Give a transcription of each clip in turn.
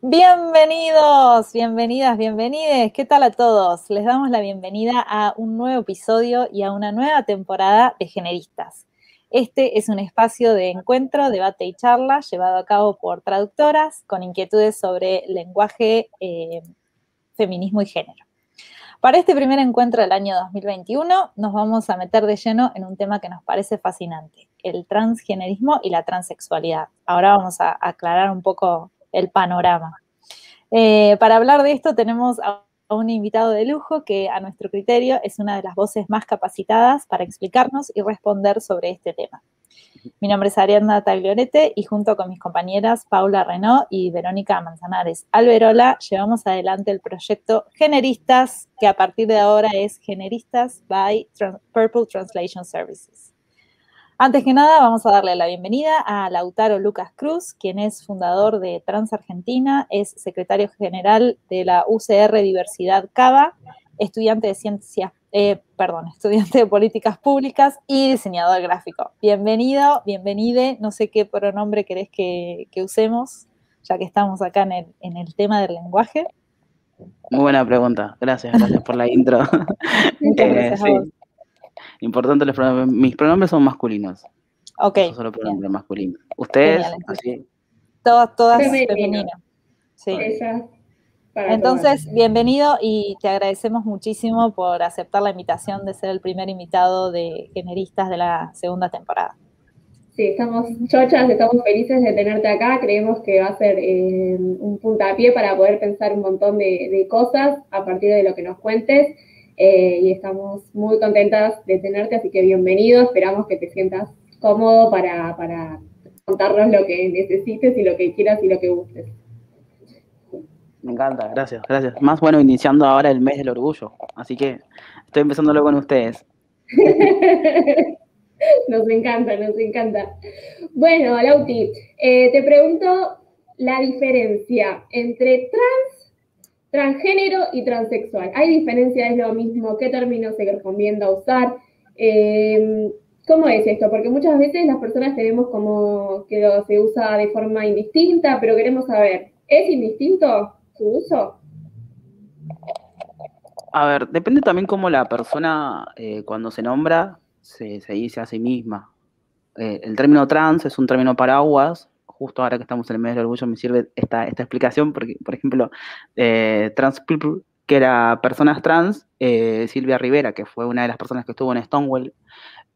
Bienvenidos, bienvenidas, bienvenides. ¿Qué tal a todos? Les damos la bienvenida a un nuevo episodio y a una nueva temporada de Generistas. Este es un espacio de encuentro, debate y charla llevado a cabo por traductoras con inquietudes sobre lenguaje, eh, feminismo y género. Para este primer encuentro del año 2021 nos vamos a meter de lleno en un tema que nos parece fascinante, el transgenerismo y la transexualidad. Ahora vamos a aclarar un poco el panorama. Eh, para hablar de esto tenemos a un invitado de lujo que a nuestro criterio es una de las voces más capacitadas para explicarnos y responder sobre este tema. Mi nombre es Ariadna Tagliorete y junto con mis compañeras Paula Renault y Verónica Manzanares Alberola llevamos adelante el proyecto Generistas, que a partir de ahora es Generistas by Purple Translation Services. Antes que nada, vamos a darle la bienvenida a Lautaro Lucas Cruz, quien es fundador de Trans Argentina, es secretario general de la UCR Diversidad Cava, estudiante de ciencias, eh, perdón, estudiante de políticas públicas y diseñador gráfico. Bienvenido, bienvenide, no sé qué pronombre querés que, usemos, ya que estamos acá en el, en el tema del lenguaje. Muy buena pregunta, gracias, gracias por la intro. Muchas gracias a vos. Importante, los pronombres. mis pronombres son masculinos. Ok. Son solo pronombres masculinos. ¿Ustedes? así. Todas, todas femeninas. Sí. Entonces, bienvenido y te agradecemos muchísimo por aceptar la invitación de ser el primer invitado de generistas de la segunda temporada. Sí, estamos chochas, estamos felices de tenerte acá. Creemos que va a ser eh, un puntapié para poder pensar un montón de cosas a partir de lo que nos cuentes. Eh, y estamos muy contentas de tenerte, así que bienvenido, esperamos que te sientas cómodo para, contarnos lo que necesites y lo que quieras y lo que gustes. Me encanta, gracias, gracias. Más bueno, iniciando ahora el mes del orgullo, así que estoy empezándolo con ustedes. nos encanta, nos encanta. Bueno, Lauti, eh, te pregunto la diferencia entre trans transgénero y transexual. ¿Hay diferencia? ¿Es lo mismo? ¿Qué términos se recomienda usar? Em, ¿Cómo es esto? Porque muchas veces las personas tenemos como que se usa de forma indistinta, pero queremos saber, ¿es indistinto su uso? A ver, depende también cómo la persona eh, cuando se nombra se, dice a sí misma. Eh, el término trans es un término paraguas justo ahora que estamos en el mes del orgullo me sirve esta, esta explicación, porque, por ejemplo, eh, trans people, que era personas trans, eh, Silvia Rivera, que fue una de las personas que estuvo en Stonewall,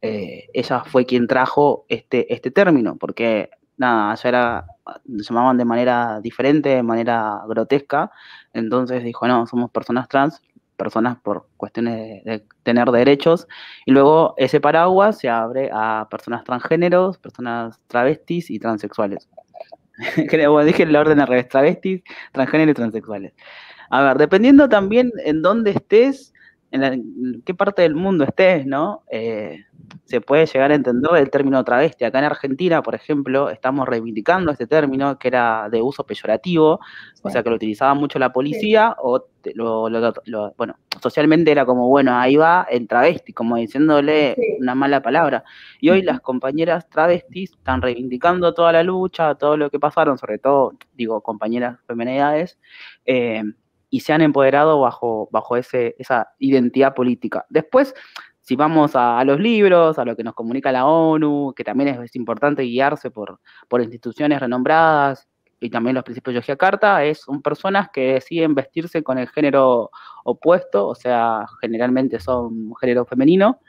eh, ella fue quien trajo este, este término, porque nada, allá era, llamaban de manera diferente, de manera grotesca, entonces dijo, no, somos personas trans, personas por cuestiones de, tener derechos, y luego ese paraguas se abre a personas transgéneros, personas travestis y transexuales. dije el orden al revés, travestis, transgéneros y transexuales. A ver, dependiendo también en dónde estés, en, qué parte del mundo estés, ¿no? Eh, se puede llegar a entender el término travesti. Acá en Argentina, por ejemplo, estamos reivindicando este término que era de uso peyorativo, o sea que lo utilizaba mucho la policía, o lo, bueno, socialmente era como, bueno, ahí va el travesti, como diciéndole una mala palabra. Y hoy las compañeras travestis están reivindicando toda la lucha, todo lo que pasaron, sobre todo, digo, compañeras femenidades, eh, y se han empoderado bajo, bajo ese, esa identidad política. Después, si vamos a, los libros, a lo que nos comunica la ONU, que también es, importante guiarse por, por, instituciones renombradas y también los principios de Carta, es, son personas que deciden vestirse con el género opuesto, o sea, generalmente son género femenino,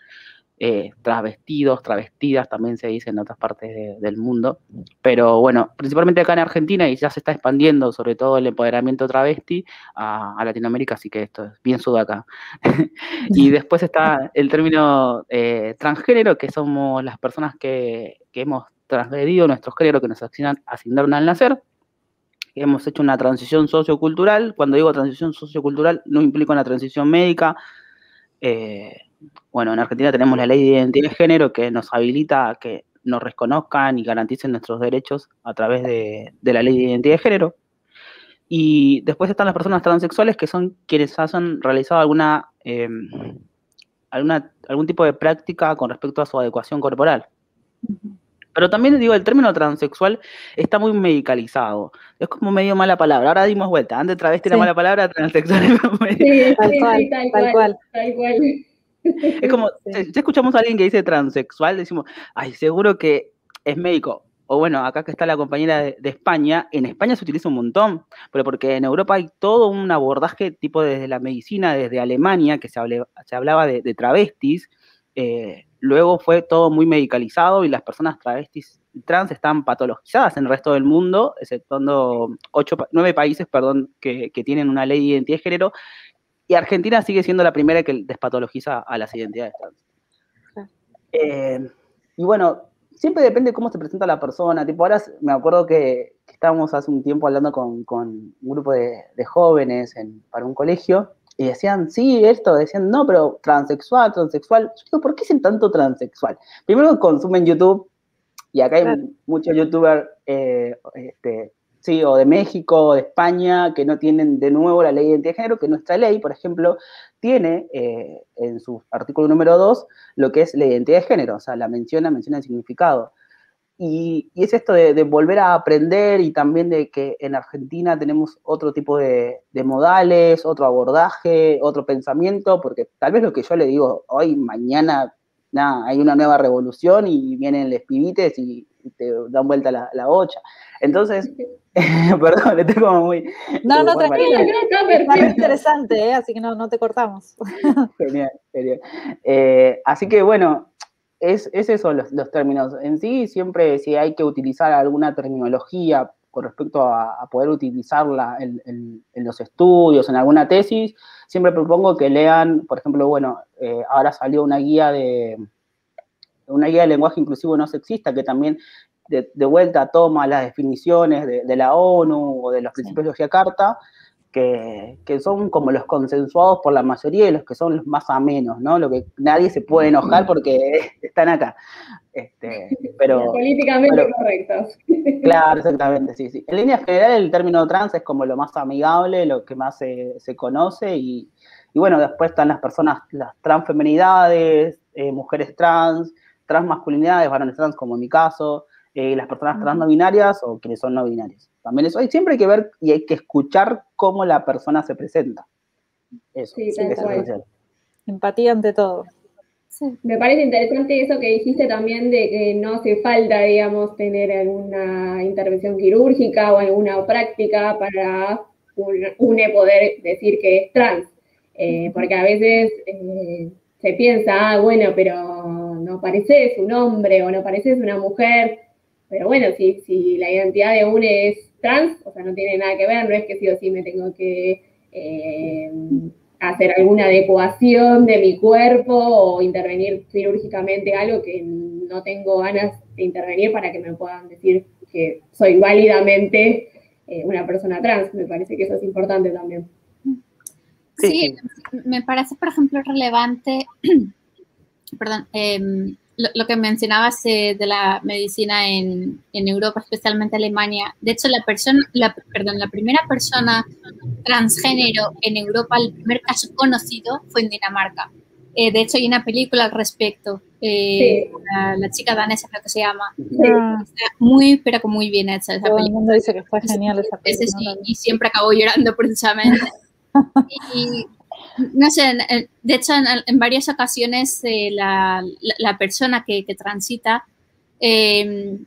eh, travestidos, travestidas, también se dice en otras partes del mundo. Pero bueno, principalmente acá en Argentina y ya se está expandiendo sobre todo el empoderamiento travesti a, Latinoamérica, así que esto es bien sudaca. y después está el término eh, transgénero, que somos las personas que, hemos transgredido nuestro género que nos asignaron al nacer. Hemos hecho una transición sociocultural. Cuando digo transición sociocultural, no implica una transición médica. Eh, bueno, en Argentina tenemos la ley de identidad de género que nos habilita a que nos reconozcan y garanticen nuestros derechos a través de, la ley de identidad de género. Y después están las personas transexuales que son quienes han realizado alguna, em, alguna algún tipo de práctica con respecto a su adecuación corporal. Pero también digo, el término transexual está muy medicalizado. Es como medio mala palabra. Ahora dimos vuelta. Antes travesti era mala palabra, transexual es Sí, tal, cual, tal, cual, tal cual. Es como, si escuchamos a alguien que dice transexual, decimos, ay, seguro que es médico. O bueno, acá que está la compañera de, España, en España se utiliza un montón, pero porque en Europa hay todo un abordaje tipo desde la medicina, desde Alemania, que se, se hablaba de, travestis, eh, luego fue todo muy medicalizado y las personas travestis trans están patologizadas en el resto del mundo, exceptuando ocho, nueve países perdón, que, que, tienen una ley de identidad de género, y Argentina sigue siendo la primera que despatologiza a las identidades trans. Eh, y bueno, siempre depende de cómo se presenta la persona. Tipo, ahora me acuerdo que, estábamos hace un tiempo hablando con, un grupo de, jóvenes para un colegio y decían, sí, esto, decían, no, pero transexual, transexual. Yo digo, ¿por qué dicen tanto transexual? Primero consumen YouTube y acá hay muchos youtubers eh, este, ¿sí? o de México, o de España, que no tienen de nuevo la ley de identidad de género, que nuestra ley, por ejemplo, tiene eh, en su artículo número 2 lo que es la identidad de género, o sea, la menciona, menciona el significado. Y, es esto de, volver a aprender y también de que en Argentina tenemos otro tipo de, modales, otro abordaje, otro pensamiento, porque tal vez lo que yo le digo hoy, mañana, nada, hay una nueva revolución y vienen los pibites y, te dan vuelta la, la bocha. Entonces, Perdón, le tengo muy. No, no, tranquilo, está interesante, ¿eh? así que no, no te cortamos. genial, genial. Eh, así que bueno, es, es eso los, los, términos. En sí, siempre si hay que utilizar alguna terminología con respecto a, poder utilizarla en, los estudios, en alguna tesis, siempre propongo que lean, por ejemplo, bueno, eh, ahora salió una guía de una guía de lenguaje inclusivo no sexista que también de, vuelta toma las definiciones de, la ONU o de los principios de Yakarta, que, que, son como los consensuados por la mayoría y los que son los más amenos, ¿no? Lo que nadie se puede enojar porque están acá. Este, pero, Políticamente correctos. Claro, exactamente, sí, sí. En línea general el término trans es como lo más amigable, lo que más se, se conoce y, y, bueno, después están las personas, las transfemenidades, eh, mujeres trans, transmasculinidades, varones trans como en mi caso, eh, las personas trans no binarias o quienes son no binarias. También eso, hay, siempre hay que ver y hay que escuchar cómo la persona se presenta. Eso, sí, es Empatía ante todo. Me parece interesante eso que dijiste también de que no hace falta, digamos, tener alguna intervención quirúrgica o alguna práctica para une poder decir que es trans. Eh, porque a veces eh, se piensa, ah, bueno, pero no pareces un hombre o no pareces una mujer, pero bueno, si, si la identidad de UNE es trans, o sea, no tiene nada que ver, no es que sí o sí me tengo que eh, hacer alguna adecuación de mi cuerpo o intervenir quirúrgicamente algo que no tengo ganas de intervenir para que me puedan decir que soy válidamente eh, una persona trans. Me parece que eso es importante también. Sí, me parece, por ejemplo, relevante, perdón, eh, lo, que mencionabas eh, de la medicina en, Europa, especialmente Alemania. De hecho, la persona, la, perdón, la primera persona transgénero en Europa, el primer caso conocido fue en Dinamarca. Eh, de hecho, hay una película al respecto. Eh, la, chica danesa creo que se llama. Está muy, pero muy bien hecha esa Todo el mundo dice que fue genial esa película. y siempre acabo llorando precisamente. y no sé, de hecho, en, varias ocasiones eh, la, persona que, transita em,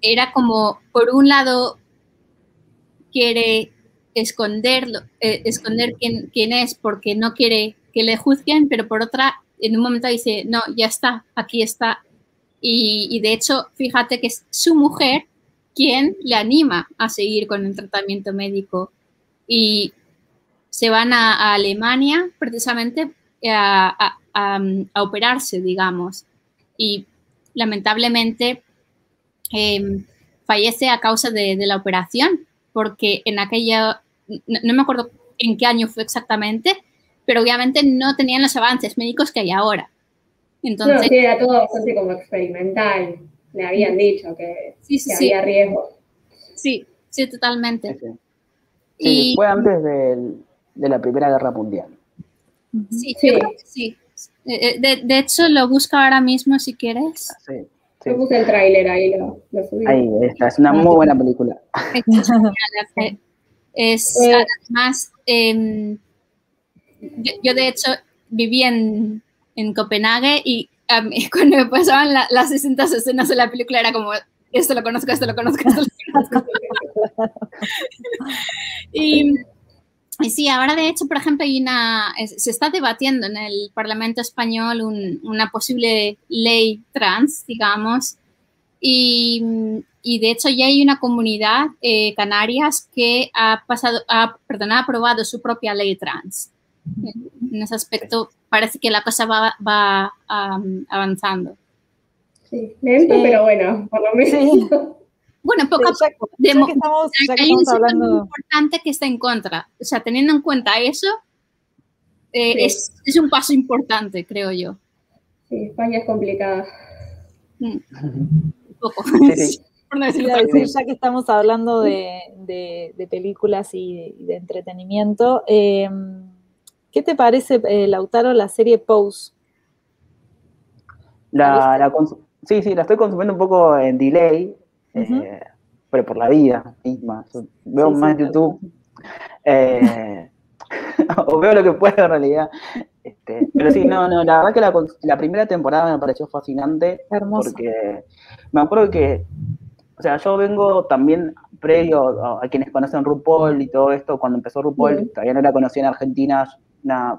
era como, por un lado, quiere esconderlo, eh, esconder quién, quién, es porque no quiere que le juzguen, pero por otra, en un momento dice, no, ya está, aquí está. Y, y de hecho, fíjate que es su mujer quien le anima a seguir con el tratamiento médico. Y se van a, Alemania precisamente a, operarse, digamos. Y lamentablemente em, fallece a causa de, la operación, porque en aquella, no, me acuerdo en qué año fue exactamente, pero obviamente no tenían los avances médicos que hay ahora. Entonces, sí, era todo bastante como experimental. Le habían dicho que, había riesgo. Sí, sí, totalmente. y, fue antes del, de la Primera Guerra Mundial. Sí, sí. sí. Eh, eh, de, hecho, lo busco ahora mismo si quieres. Sí. Yo puse el tráiler ahí, lo, lo subí. Ahí está, es una muy buena película. Es, Eh, además, em, yo, yo de hecho viví en, en Copenhague y a mí, cuando me pasaban la- las distintas escenas de la película era como, esto lo conozco, esto lo conozco, esto lo conozco. y sí, ahora de hecho, por ejemplo, hay una, se está debatiendo en el Parlamento español un- una posible ley trans, digamos, y, y de hecho ya hay una comunidad, eh, Canarias, que ha pasado, ha, perdón, ha aprobado su propia ley trans. En ese aspecto parece que la cosa va, va am, avanzando. Sí, lento, Sí. pero bueno, por lo menos. Sí. Bueno, poco a poco. de ya mo- que estamos, ya que hay un sector muy importante que está en contra. O sea, teniendo en cuenta eso, eh, Sí. es, es un paso importante, creo yo. Sí, España es complicada. Mm, un poco. Sí, sí. Por no decir ya que estamos hablando de, de- de películas y de, entretenimiento, eh, ¿qué te parece, eh, Lautaro, la serie Pose? La, sí, sí, la estoy consumiendo un poco en delay, Eh, pero por la vida misma. Veo Sí, sí, más tal YouTube. eh, o veo lo que puedo en realidad. Este, pero sí, no, no, la verdad que la, la primera temporada me pareció fascinante Hermosa. porque me acuerdo que, o sea, yo vengo también previo a, a quienes conocen RuPaul y todo esto, cuando empezó RuPaul, todavía no la conocía en Argentina,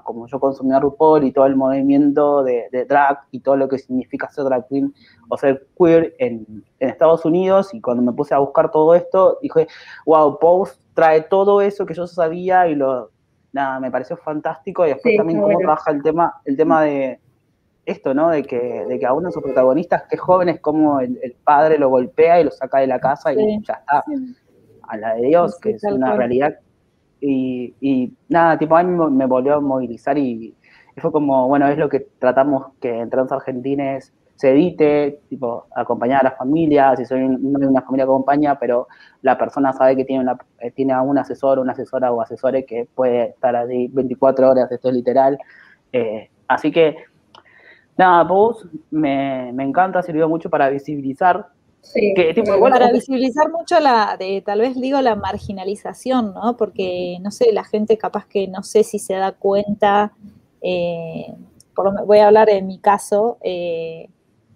como yo consumía RuPaul y todo el movimiento de, de drag y todo lo que significa ser drag queen o ser queer en, en Estados Unidos, y cuando me puse a buscar todo esto, dije, wow, Pose trae todo eso que yo sabía y lo, nada, me pareció fantástico, y después Sí, también cómo bueno. trabaja el tema, el tema de esto, ¿no? De que, de que a uno de sus protagonistas, que es joven, es como el, el padre lo golpea y lo saca de la casa y Sí. ya está. A la de Dios, que es una cual. realidad. Y, y nada, tipo, a mí me, volvió a movilizar y, fue como, bueno, es lo que tratamos que en Trans Argentines se evite, tipo, acompañar a las familias, si soy no hay una familia que acompaña, pero la persona sabe que tiene, una, eh, tiene a un asesor, una asesora o asesores que puede estar ahí 24 horas, esto es literal. Eh, así que, nada, Pose me, me encanta, sirvió mucho para visibilizar Sí, Que, tipo, bueno, igual- Para visibilizar mucho la, de, tal vez digo, la marginalización, ¿no? Porque, no sé, la gente capaz que no sé si se da cuenta, eh, por lo voy a hablar en mi caso, eh,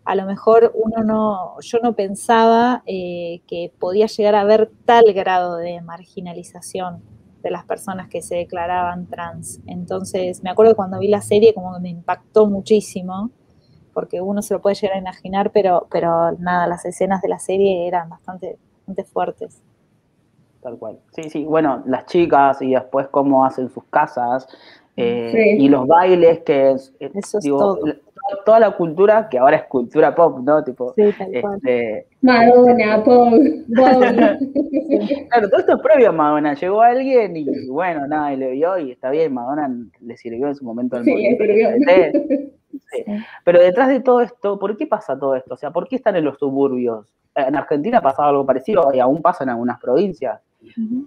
a lo mejor uno no, yo no pensaba eh, que podía llegar a haber tal grado de marginalización de las personas que se declaraban trans. Entonces, me acuerdo cuando vi la serie como que me impactó muchísimo porque uno se lo puede llegar a imaginar, pero, pero nada, las escenas de la serie eran bastante, bastante fuertes. Tal cual. Sí, sí, bueno, las chicas y después cómo hacen sus casas eh, Sí. y los bailes que es, eh, Eso es digo, todo. la- toda la cultura que ahora es cultura pop, ¿no? Tipo, Sí, tal cual. este, Madonna, Paul, Bowie. claro, todo esto es previo a Madonna. Llegó alguien y bueno, nada, y le vio y está bien, Madonna le sirvió en su momento al Sí, le movimiento. Sí. Pero detrás de todo esto, ¿por qué pasa todo esto? O sea, ¿por qué están en los suburbios? En Argentina pasaba algo parecido y aún pasa en algunas provincias.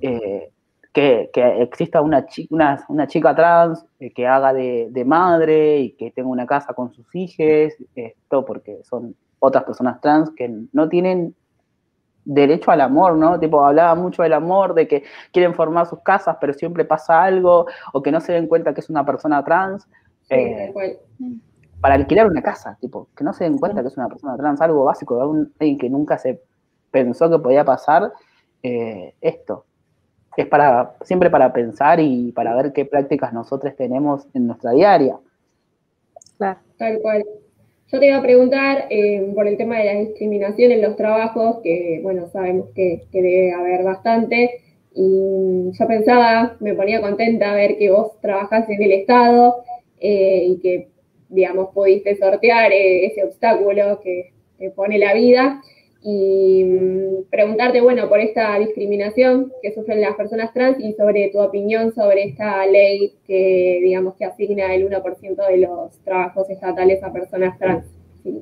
Eh, que, que exista una, chi- una, una chica trans eh, que haga de, de madre y que tenga una casa con sus hijos, esto porque son otras personas trans que no tienen derecho al amor, ¿no? Tipo, hablaba mucho del amor, de que quieren formar sus casas, pero siempre pasa algo, o que no se den cuenta que es una persona trans, Sí, eh. Para alquilar una casa, tipo, que no se den cuenta que es una persona trans, algo básico, alguien que nunca se pensó que podía pasar, eh, esto. Es para, siempre para pensar y para ver qué prácticas nosotros tenemos en nuestra diaria. Claro. Tal cual. Yo te iba a preguntar eh, por el tema de la discriminación en los trabajos, que bueno, sabemos que, que debe haber bastante. Y yo pensaba, me ponía contenta ver que vos trabajás en el Estado eh, y que, digamos, pudiste sortear eh, ese obstáculo que te pone la vida. Y mm, preguntarte, bueno, por esta discriminación que sufren las personas trans y sobre tu opinión sobre esta ley que, digamos, que asigna el 1% de los trabajos estatales a personas trans. Si,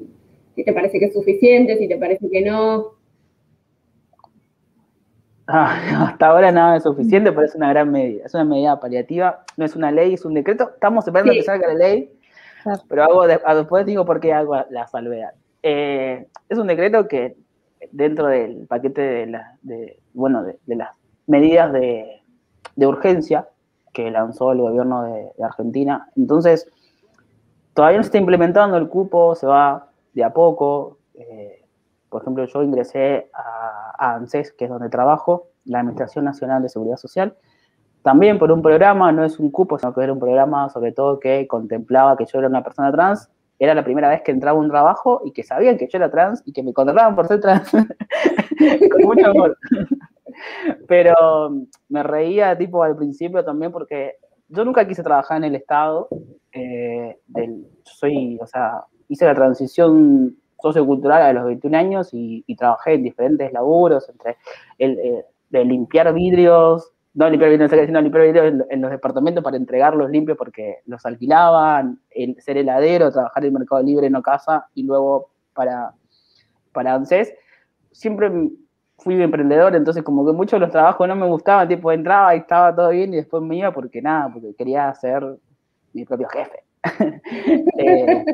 si te parece que es suficiente, si te parece que no. Ah, hasta ahora nada es suficiente, pero es una gran medida. Es una medida paliativa, no es una ley, es un decreto. Estamos esperando Sí. que salga la ley. Pero hago de- a- después digo por qué hago la salvedad. eh, es un decreto que dentro del paquete de, de bueno, de, las medidas de, urgencia que lanzó el gobierno de, Argentina. Entonces, todavía no se está implementando el cupo, se va de a poco. Eh, por ejemplo, yo ingresé a, ANSES, que es donde trabajo, la Administración Nacional de Seguridad Social, también por un programa, no es un cupo, sino que era un programa sobre todo que contemplaba que yo era una persona trans era la primera vez que entraba a un trabajo y que sabían que yo era trans y que me contrataban por ser trans. Con mucho amor. Pero me reía tipo al principio también porque yo nunca quise trabajar en el Estado. Eh, del, soy, o sea, hice la transición sociocultural a los 21 años y, trabajé en diferentes laburos, entre el, eh, de limpiar vidrios, no limpiar vidrios en, los departamentos para entregarlos limpios porque los alquilaban, el, ser heladero, trabajar en el mercado libre, no casa, y luego para, para ANSES. Siempre fui emprendedor, entonces como que muchos de los trabajos no me gustaban, tipo entraba y estaba todo bien y después me iba porque nada, porque quería ser mi propio jefe. Eh,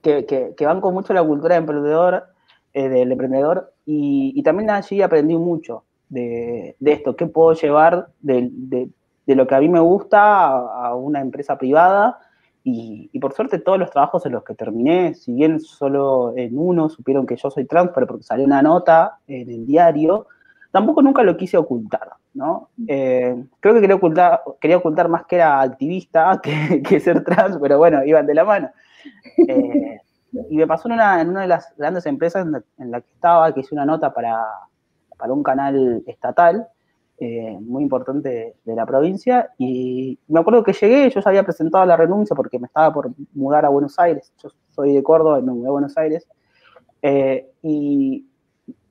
que, que, que, banco mucho la cultura de emprendedor, eh, del emprendedor, y, y también allí aprendí mucho de, esto, qué puedo llevar de, lo que a mí me gusta a, una empresa privada. Y, por suerte todos los trabajos en los que terminé, si bien solo en uno supieron que yo soy trans, pero porque salió una nota en el diario, tampoco nunca lo quise ocultar, ¿no? Eh, creo que quería ocultar, quería ocultar más que era activista que, ser trans, pero bueno, iban de la mano. Eh, y me pasó en una, en una, de las grandes empresas en la que estaba, que hice una nota para, para un canal estatal eh, muy importante de la provincia. Y me acuerdo que llegué, yo ya había presentado la renuncia porque me estaba por mudar a Buenos Aires. Yo soy de Córdoba y me mudé a Buenos Aires. Eh, y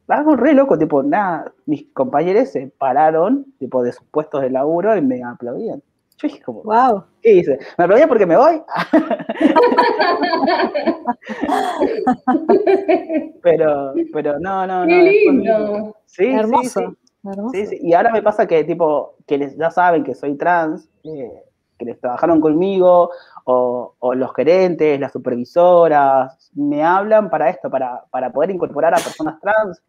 algo re loco, tipo, nada, mis compañeros se pararon, tipo, de sus puestos de laburo y me aplaudían. Yo como, wow. ¿qué dice? ¿Me aplaudían porque me voy? pero, pero no, no, no. Qué lindo. Sí, hermoso. Sí, sí. Y ahora me pasa que, tipo, que ya saben que soy trans, eh, que les trabajaron conmigo, o, los gerentes, las supervisoras, me hablan para esto, para, para poder incorporar a personas trans.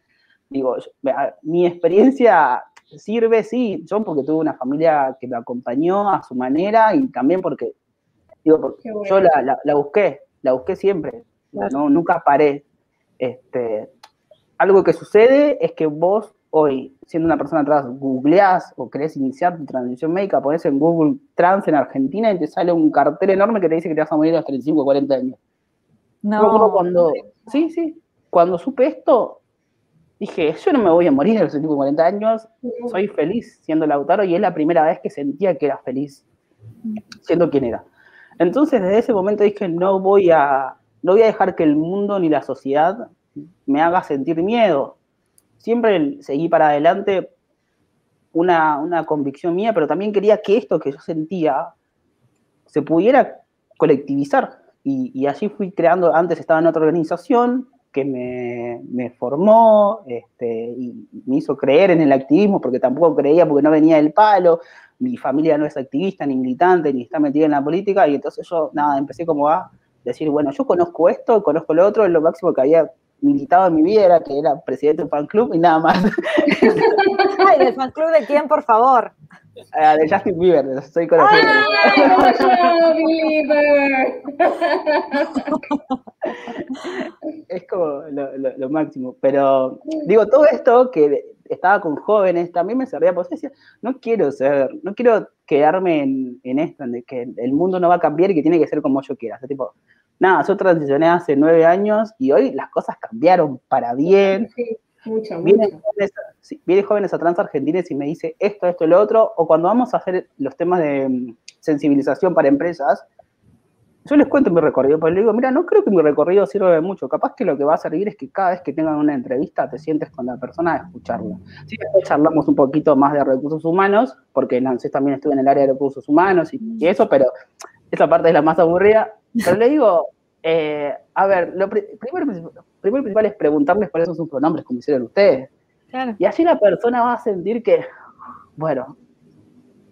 Digo, mi experiencia sirve, sí, yo porque tuve una familia que me acompañó a su manera y también porque, digo, porque yo la, la, busqué, la busqué siempre, no, nunca paré. Este, algo que sucede es que vos hoy, siendo una persona trans, googleás o querés iniciar tu transición médica, pones en Google trans en Argentina y te sale un cartel enorme que te dice que te vas a morir a los 35 o 40 años. No. Cuando, sí, sí, cuando supe esto, dije, yo no me voy a morir a los 35 o 40 años, soy feliz siendo Lautaro y es la primera vez que sentía que era feliz siendo quien era. Entonces, desde ese momento dije, no voy a, no voy a dejar que el mundo ni la sociedad me haga sentir miedo. Siempre seguí para adelante una, convicción mía, pero también quería que esto que yo sentía se pudiera colectivizar. Y, y allí fui creando, antes estaba en otra organización que me, formó este, y me hizo creer en el activismo, porque tampoco creía, porque no venía del palo, mi familia no es activista, ni militante, ni está metida en la política, y entonces yo, nada, empecé como a decir, bueno, yo conozco esto, conozco lo otro, lo máximo que había militado en mi vida era que era presidente de un fan club y nada más. Ay, ¿del fan club de quién, por favor? Ah, de Justin Bieber, soy conocido. Bieber! es como lo, máximo. Pero digo, todo esto que estaba con jóvenes también me servía, pues decía, no quiero ser, no quiero quedarme en, en esto, en que el mundo no va a cambiar y que tiene que ser como yo quiera. O sea, tipo, nada, yo transicioné hace nueve años y hoy las cosas cambiaron para bien. Sí, mucho, vienen, Jóvenes, vienen jóvenes a trans argentines y me dice esto, esto, lo otro, o cuando vamos a hacer los temas de mm, sensibilización para empresas, yo les cuento mi recorrido, pero les digo, mira, no creo que mi recorrido sirva de mucho. Capaz que lo que va a servir es que cada vez que tengan una entrevista te sientes con la persona a escucharla. Sí, después charlamos un poquito más de recursos humanos, porque en ANSES también estuve en el área de recursos humanos y, y eso, pero esa parte es la más aburrida. Pero le digo, eh, a ver, lo primero, primero principal es preguntarles cuáles son sus pronombres, como hicieron ustedes. Y así la persona va a sentir que, bueno,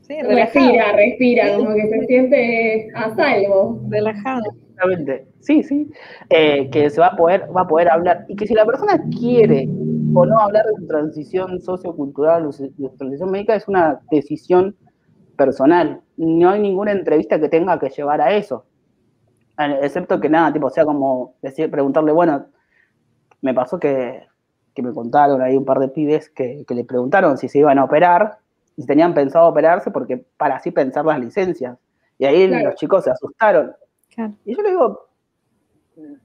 respira, respira, como que se siente a salvo. Relajado. Exactamente. Sí, sí. Eh, que se va a poder, va a poder hablar. Y que si la persona quiere o no hablar de su transición sociocultural o su transición médica, es una decisión personal. No hay ninguna entrevista que tenga que llevar a eso. Excepto que nada, tipo, sea como decir, preguntarle, bueno, me pasó que, me contaron ahí un par de pibes que, le preguntaron si se iban a operar, si tenían pensado operarse, porque para así pensar las licencias. Y ahí los chicos se asustaron. Y yo le digo,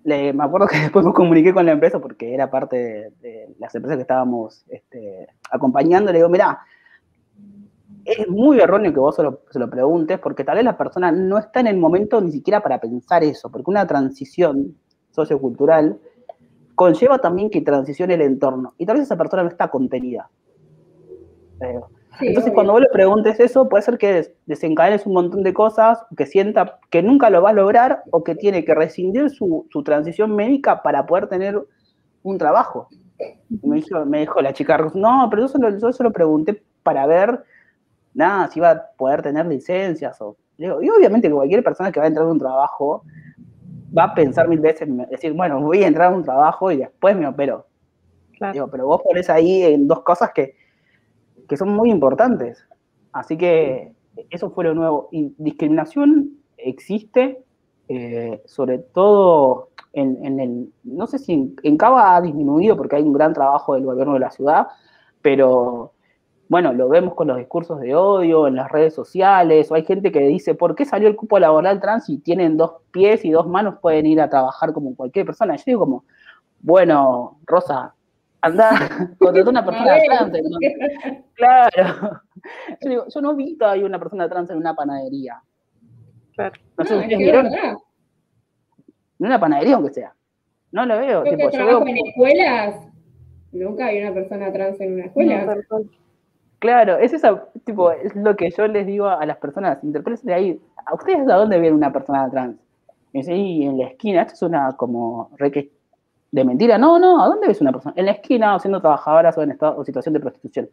me acuerdo que después me comuniqué con la empresa porque era parte de, las empresas que estábamos este, acompañando. Le digo, mira, es muy erróneo que vos se lo, se lo, preguntes porque tal vez la persona no está en el momento ni siquiera para pensar eso, porque una transición sociocultural conlleva también que transicione el entorno y tal vez esa persona no está contenida. Entonces, cuando vos le preguntes eso, puede ser que desencadenes un montón de cosas, que sienta que nunca lo va a lograr o que tiene que rescindir su, transición médica para poder tener un trabajo. me, dijo, me dijo la chica, no, pero yo solo, yo solo pregunté para ver, nada, si iba a poder tener licencias. O, y obviamente que cualquier persona que va a entrar en un trabajo va a pensar mil veces, decir, bueno, voy a entrar a un trabajo y después me opero. Digo, pero vos pones ahí en dos cosas que que son muy importantes. Así que eso fue lo nuevo. Y discriminación existe, eh, sobre todo en, el, no sé si en, Cava ha disminuido porque hay un gran trabajo del gobierno de la ciudad, pero bueno, lo vemos con los discursos de odio en las redes sociales, o hay gente que dice, ¿por qué salió el cupo laboral trans si tienen dos pies y dos manos pueden ir a trabajar como cualquier persona? Yo digo como, bueno, Rosa, anda, contrató una persona trans. Claro. Yo digo, yo no vi todavía una persona trans en una panadería. Claro. No sé si vieron. En una panadería, aunque sea. No lo veo. Yo tipo, yo veo... en escuelas. Nunca vi una persona trans en una escuela. Claro, es esa, tipo, es lo que yo les digo a las personas, interprétense de ahí, ¿a ustedes a dónde ven una persona trans? Y dice, en la esquina, esto es una como re de mentira. No, no, ¿a dónde ves una persona? En la esquina, o siendo trabajadoras o en estado, o situación de prostitución.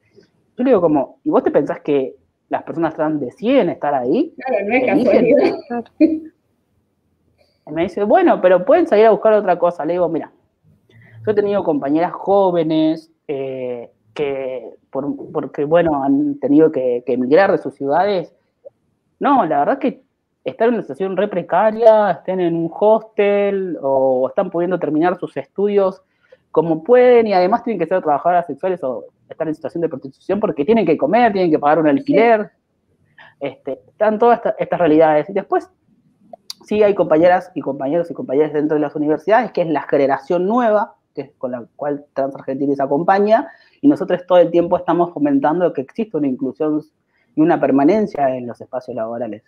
Yo le digo como, ¿y vos te pensás que las personas trans deciden estar ahí? Claro, no es casualidad. Y me dice, bueno, pero pueden salir a buscar otra cosa. Le digo, mira, yo he tenido compañeras jóvenes eh, que, porque, bueno, han tenido que, que emigrar de sus ciudades. No, la verdad que están en una situación re precaria, estén en un hostel o están pudiendo terminar sus estudios como pueden y además tienen que ser trabajadoras sexuales o estar en situación de prostitución porque tienen que comer, tienen que pagar un alquiler. Este, están todas estas realidades. Y después sí hay compañeras y compañeros y compañeras dentro de las universidades, que es la generación nueva, con la cual Trans Argentina se acompaña, y nosotros todo el tiempo estamos fomentando que exista una inclusión y una permanencia en los espacios laborales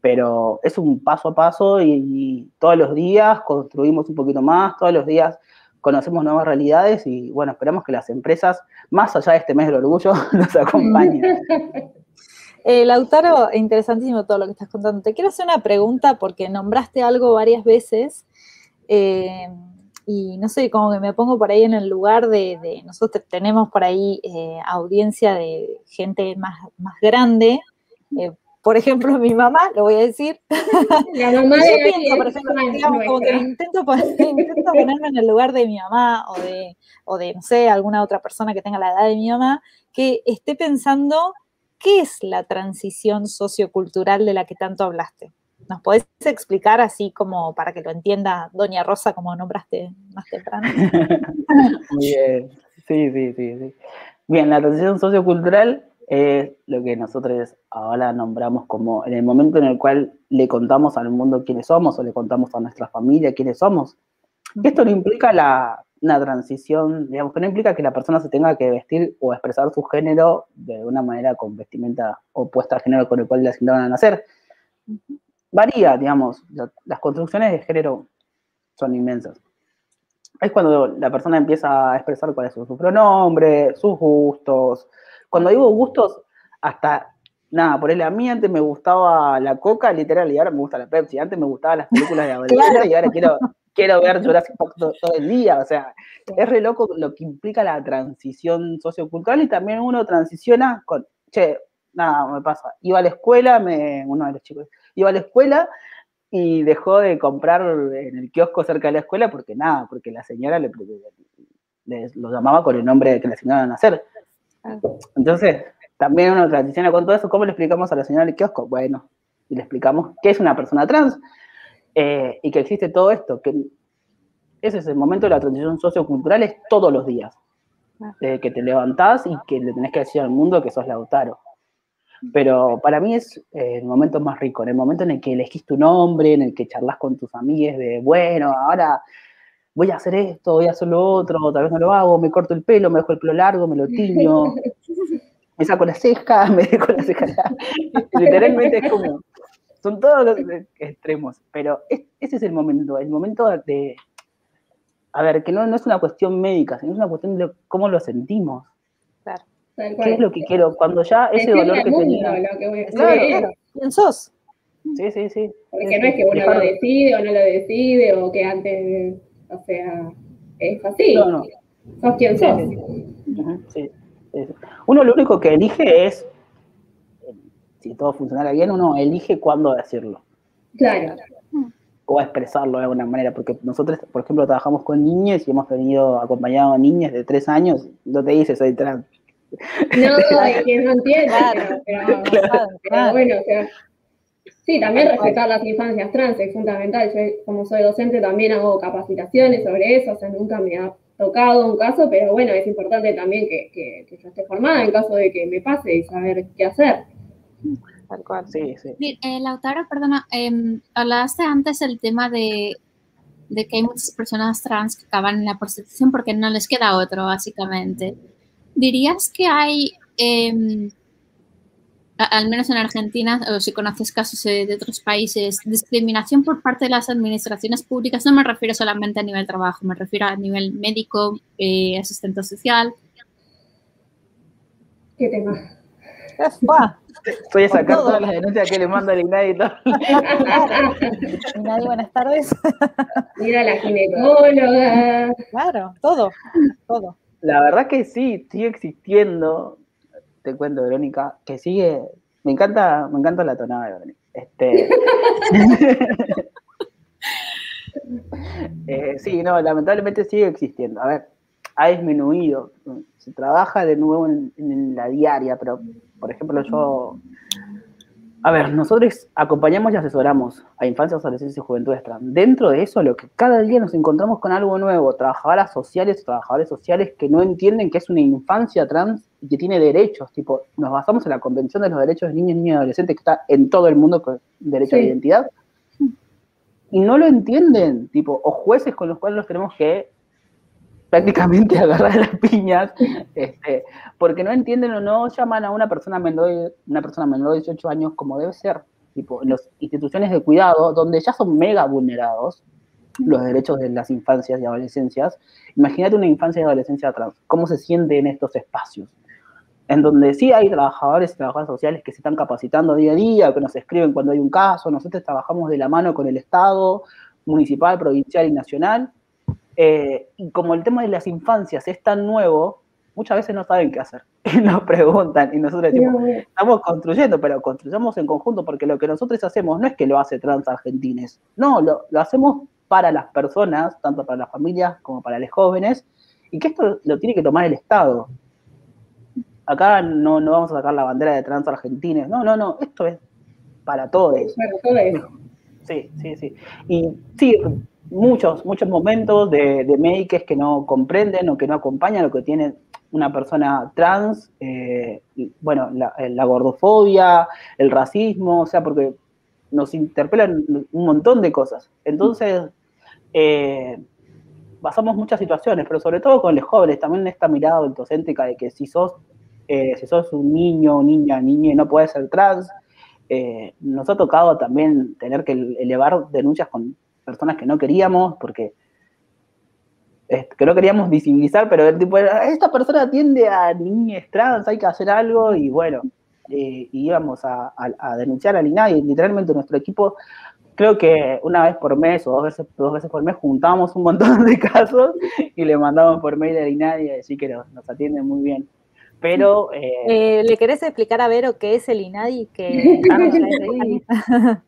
pero es un paso a paso y, todos los días construimos un poquito más, todos los días conocemos nuevas realidades y bueno, esperamos que las empresas, más allá de este mes del orgullo, nos acompañen. Eh, Lautaro, interesantísimo todo lo que estás contando. Te quiero hacer una pregunta porque nombraste algo varias veces eh, y no sé, como que me pongo por ahí en el lugar de, nosotros tenemos por ahí eh, audiencia de gente más, más grande, por ejemplo, mi mamá, lo voy a decir. La mamá de pienso, por ejemplo, digamos, como que intento, ponerme en el lugar de mi mamá o de, o de, no sé, alguna otra persona que tenga la edad de mi mamá, que esté pensando qué es la transición sociocultural de la que tanto hablaste. ¿Nos podés explicar así como para que lo entienda Doña Rosa, como nombraste más temprano? Muy bien, sí, sí, sí, sí. Bien, la transición sociocultural es lo que nosotros ahora nombramos como en el momento en el cual le contamos al mundo quiénes somos o le contamos a nuestra familia quiénes somos. Esto no implica la, una transición, digamos que no implica que la persona se tenga que vestir o expresar su género de una manera con vestimenta opuesta al género con el cual le asignaron a nacer. Varía, digamos, las construcciones de género son inmensas. Es cuando la persona empieza a expresar cuál es su pronombre, sus gustos, cuando digo gustos, hasta, nada, por él a mí antes me gustaba la coca, literal, y ahora me gusta la Pepsi. Antes me gustaban las películas de adolescencia y ahora quiero, quiero ver Jurassic Park todo, el día. O sea, es re loco lo que implica la transición sociocultural y también uno transiciona con, che, nada, me pasa. Iba a la escuela, me, uno de los chicos, iba a la escuela y dejó de comprar en el kiosco cerca de la escuela porque nada, porque la señora le, lo llamaba con el nombre que le asignaban a hacer. Entonces, también uno transiciona con todo eso. ¿Cómo le explicamos a la señora del kiosco? Bueno, y le explicamos qué es una persona trans eh, y que existe todo esto, que ese es el momento de la transición sociocultural, es todos los días. que te levantás y que le tenés que decir al mundo que sos Lautaro. Pero para mí es eh, el momento más rico, en el momento en el que elegís tu nombre, en el que charlas con tus amigas de, bueno, ahora voy a hacer esto, voy a hacer lo otro, tal vez no lo hago, me corto el pelo, me dejo el pelo largo, me lo tiño, me saco la ceja, me dejo la ceja. Literalmente es como, son todos los extremos, pero ese es el momento, el momento de, a ver, que no, no es una cuestión médica, sino es una cuestión de cómo lo sentimos. Claro. ¿Qué es lo que quiero? Cuando ya ese dolor que tenía. claro, ¿Quién sos? Sí, sí, sí. Porque no es que uno lo decide o no lo decide, o que antes, o sea, es así. No, no. Sos quien sos. Sí, Uno lo único que elige es, si todo funcionara bien, uno elige cuándo decirlo. Claro. O expresarlo de alguna manera, porque nosotros, por ejemplo, trabajamos con niñas y hemos tenido acompañado a niñas de tres años, no te dice soy trans, no, es que no entiendo, pero, bueno, o sea, sí, también respetar las infancias trans es fundamental. Yo, como soy docente, también hago capacitaciones sobre eso, o sea, nunca me ha tocado un caso, pero bueno, es importante también que, que, yo esté formada en caso de que me pase y saber qué hacer. Tal cual, sí, sí. Eh, Lautaro, perdona, eh, hablaste antes el tema de, de que hay muchas personas trans que acaban en la prostitución porque no les queda otro, básicamente. ¿Dirías que hay, em, al menos en Argentina, o si conoces casos de otros países, discriminación por parte de las administraciones públicas? No me refiero solamente a nivel trabajo, me refiero a nivel médico, eh, asistente social. ¿Qué tema? Estoy a sacar todas las denuncias que le manda el INADI y todo. INADI, buenas tardes. Mira la ginecóloga. Claro, todo, todo. La verdad que sí, sigue existiendo. Te cuento, Verónica, que sigue. Me encanta, me encanta la tonada de Verónica. Este... Eh, sí, no, lamentablemente sigue existiendo. A ver, ha disminuido. Se trabaja de nuevo en la diaria, pero por ejemplo, yo a ver, nosotros acompañamos y asesoramos a infancias, adolescentes y juventudes trans. Dentro de eso, lo que cada día nos encontramos con algo nuevo, trabajadoras sociales, trabajadores sociales que no entienden que es una infancia trans y que tiene derechos. Tipo, nos basamos en la Convención de los Derechos de Niños, Niñas y Adolescentes que está en todo el mundo con derecho a la identidad. Y no lo entienden, tipo, o jueces con los cuales los tenemos que prácticamente agarrar las piñas, este, porque no entienden o no llaman a una persona menor, una persona menor de 18 años como debe ser, tipo, en las instituciones de cuidado, donde ya son mega vulnerados los derechos de las infancias y adolescencias. Imagínate una infancia y adolescencia trans, cómo se siente en estos espacios, en donde sí hay trabajadores y trabajadoras sociales que se están capacitando día a día, que nos escriben cuando hay un caso, nosotros trabajamos de la mano con el Estado, municipal, provincial y nacional, eh, y como el tema de las infancias es tan nuevo, muchas veces no saben qué hacer. Y nos preguntan, y nosotros decimos, estamos construyendo, pero construyamos en conjunto, porque lo que nosotros hacemos no es que lo hace Trans Argentines, no, lo, hacemos para las personas, tanto para las familias como para los jóvenes, y que esto lo tiene que tomar el Estado. Acá no, no vamos a sacar la bandera de Trans Argentines, no, no, no, esto es para todos. Sí, sí, sí. Y sí, muchos, muchos momentos de, de que no comprenden o que no acompañan lo que tiene una persona trans, eh, bueno, la, gordofobia, el racismo, o sea, porque nos interpelan un montón de cosas. Entonces, eh, basamos muchas situaciones, pero sobre todo con los jóvenes, también esta mirada autocéntrica de que si sos, eh, si sos un niño, niña, niña y no puedes ser trans, nos ha tocado también tener que elevar denuncias con personas que no queríamos, porque que no queríamos visibilizar, pero el tipo, esta persona tiende a niñas trans, hay que hacer algo, y bueno, eh, íbamos a, denunciar al INAI, literalmente nuestro equipo, creo que una vez por mes o dos veces, dos veces por mes juntábamos un montón de casos y le mandamos por mail al INAI y decir que nos, atiende muy bien. Pero. Eh, ¿Le querés explicar a Vero qué es el INADI? Que...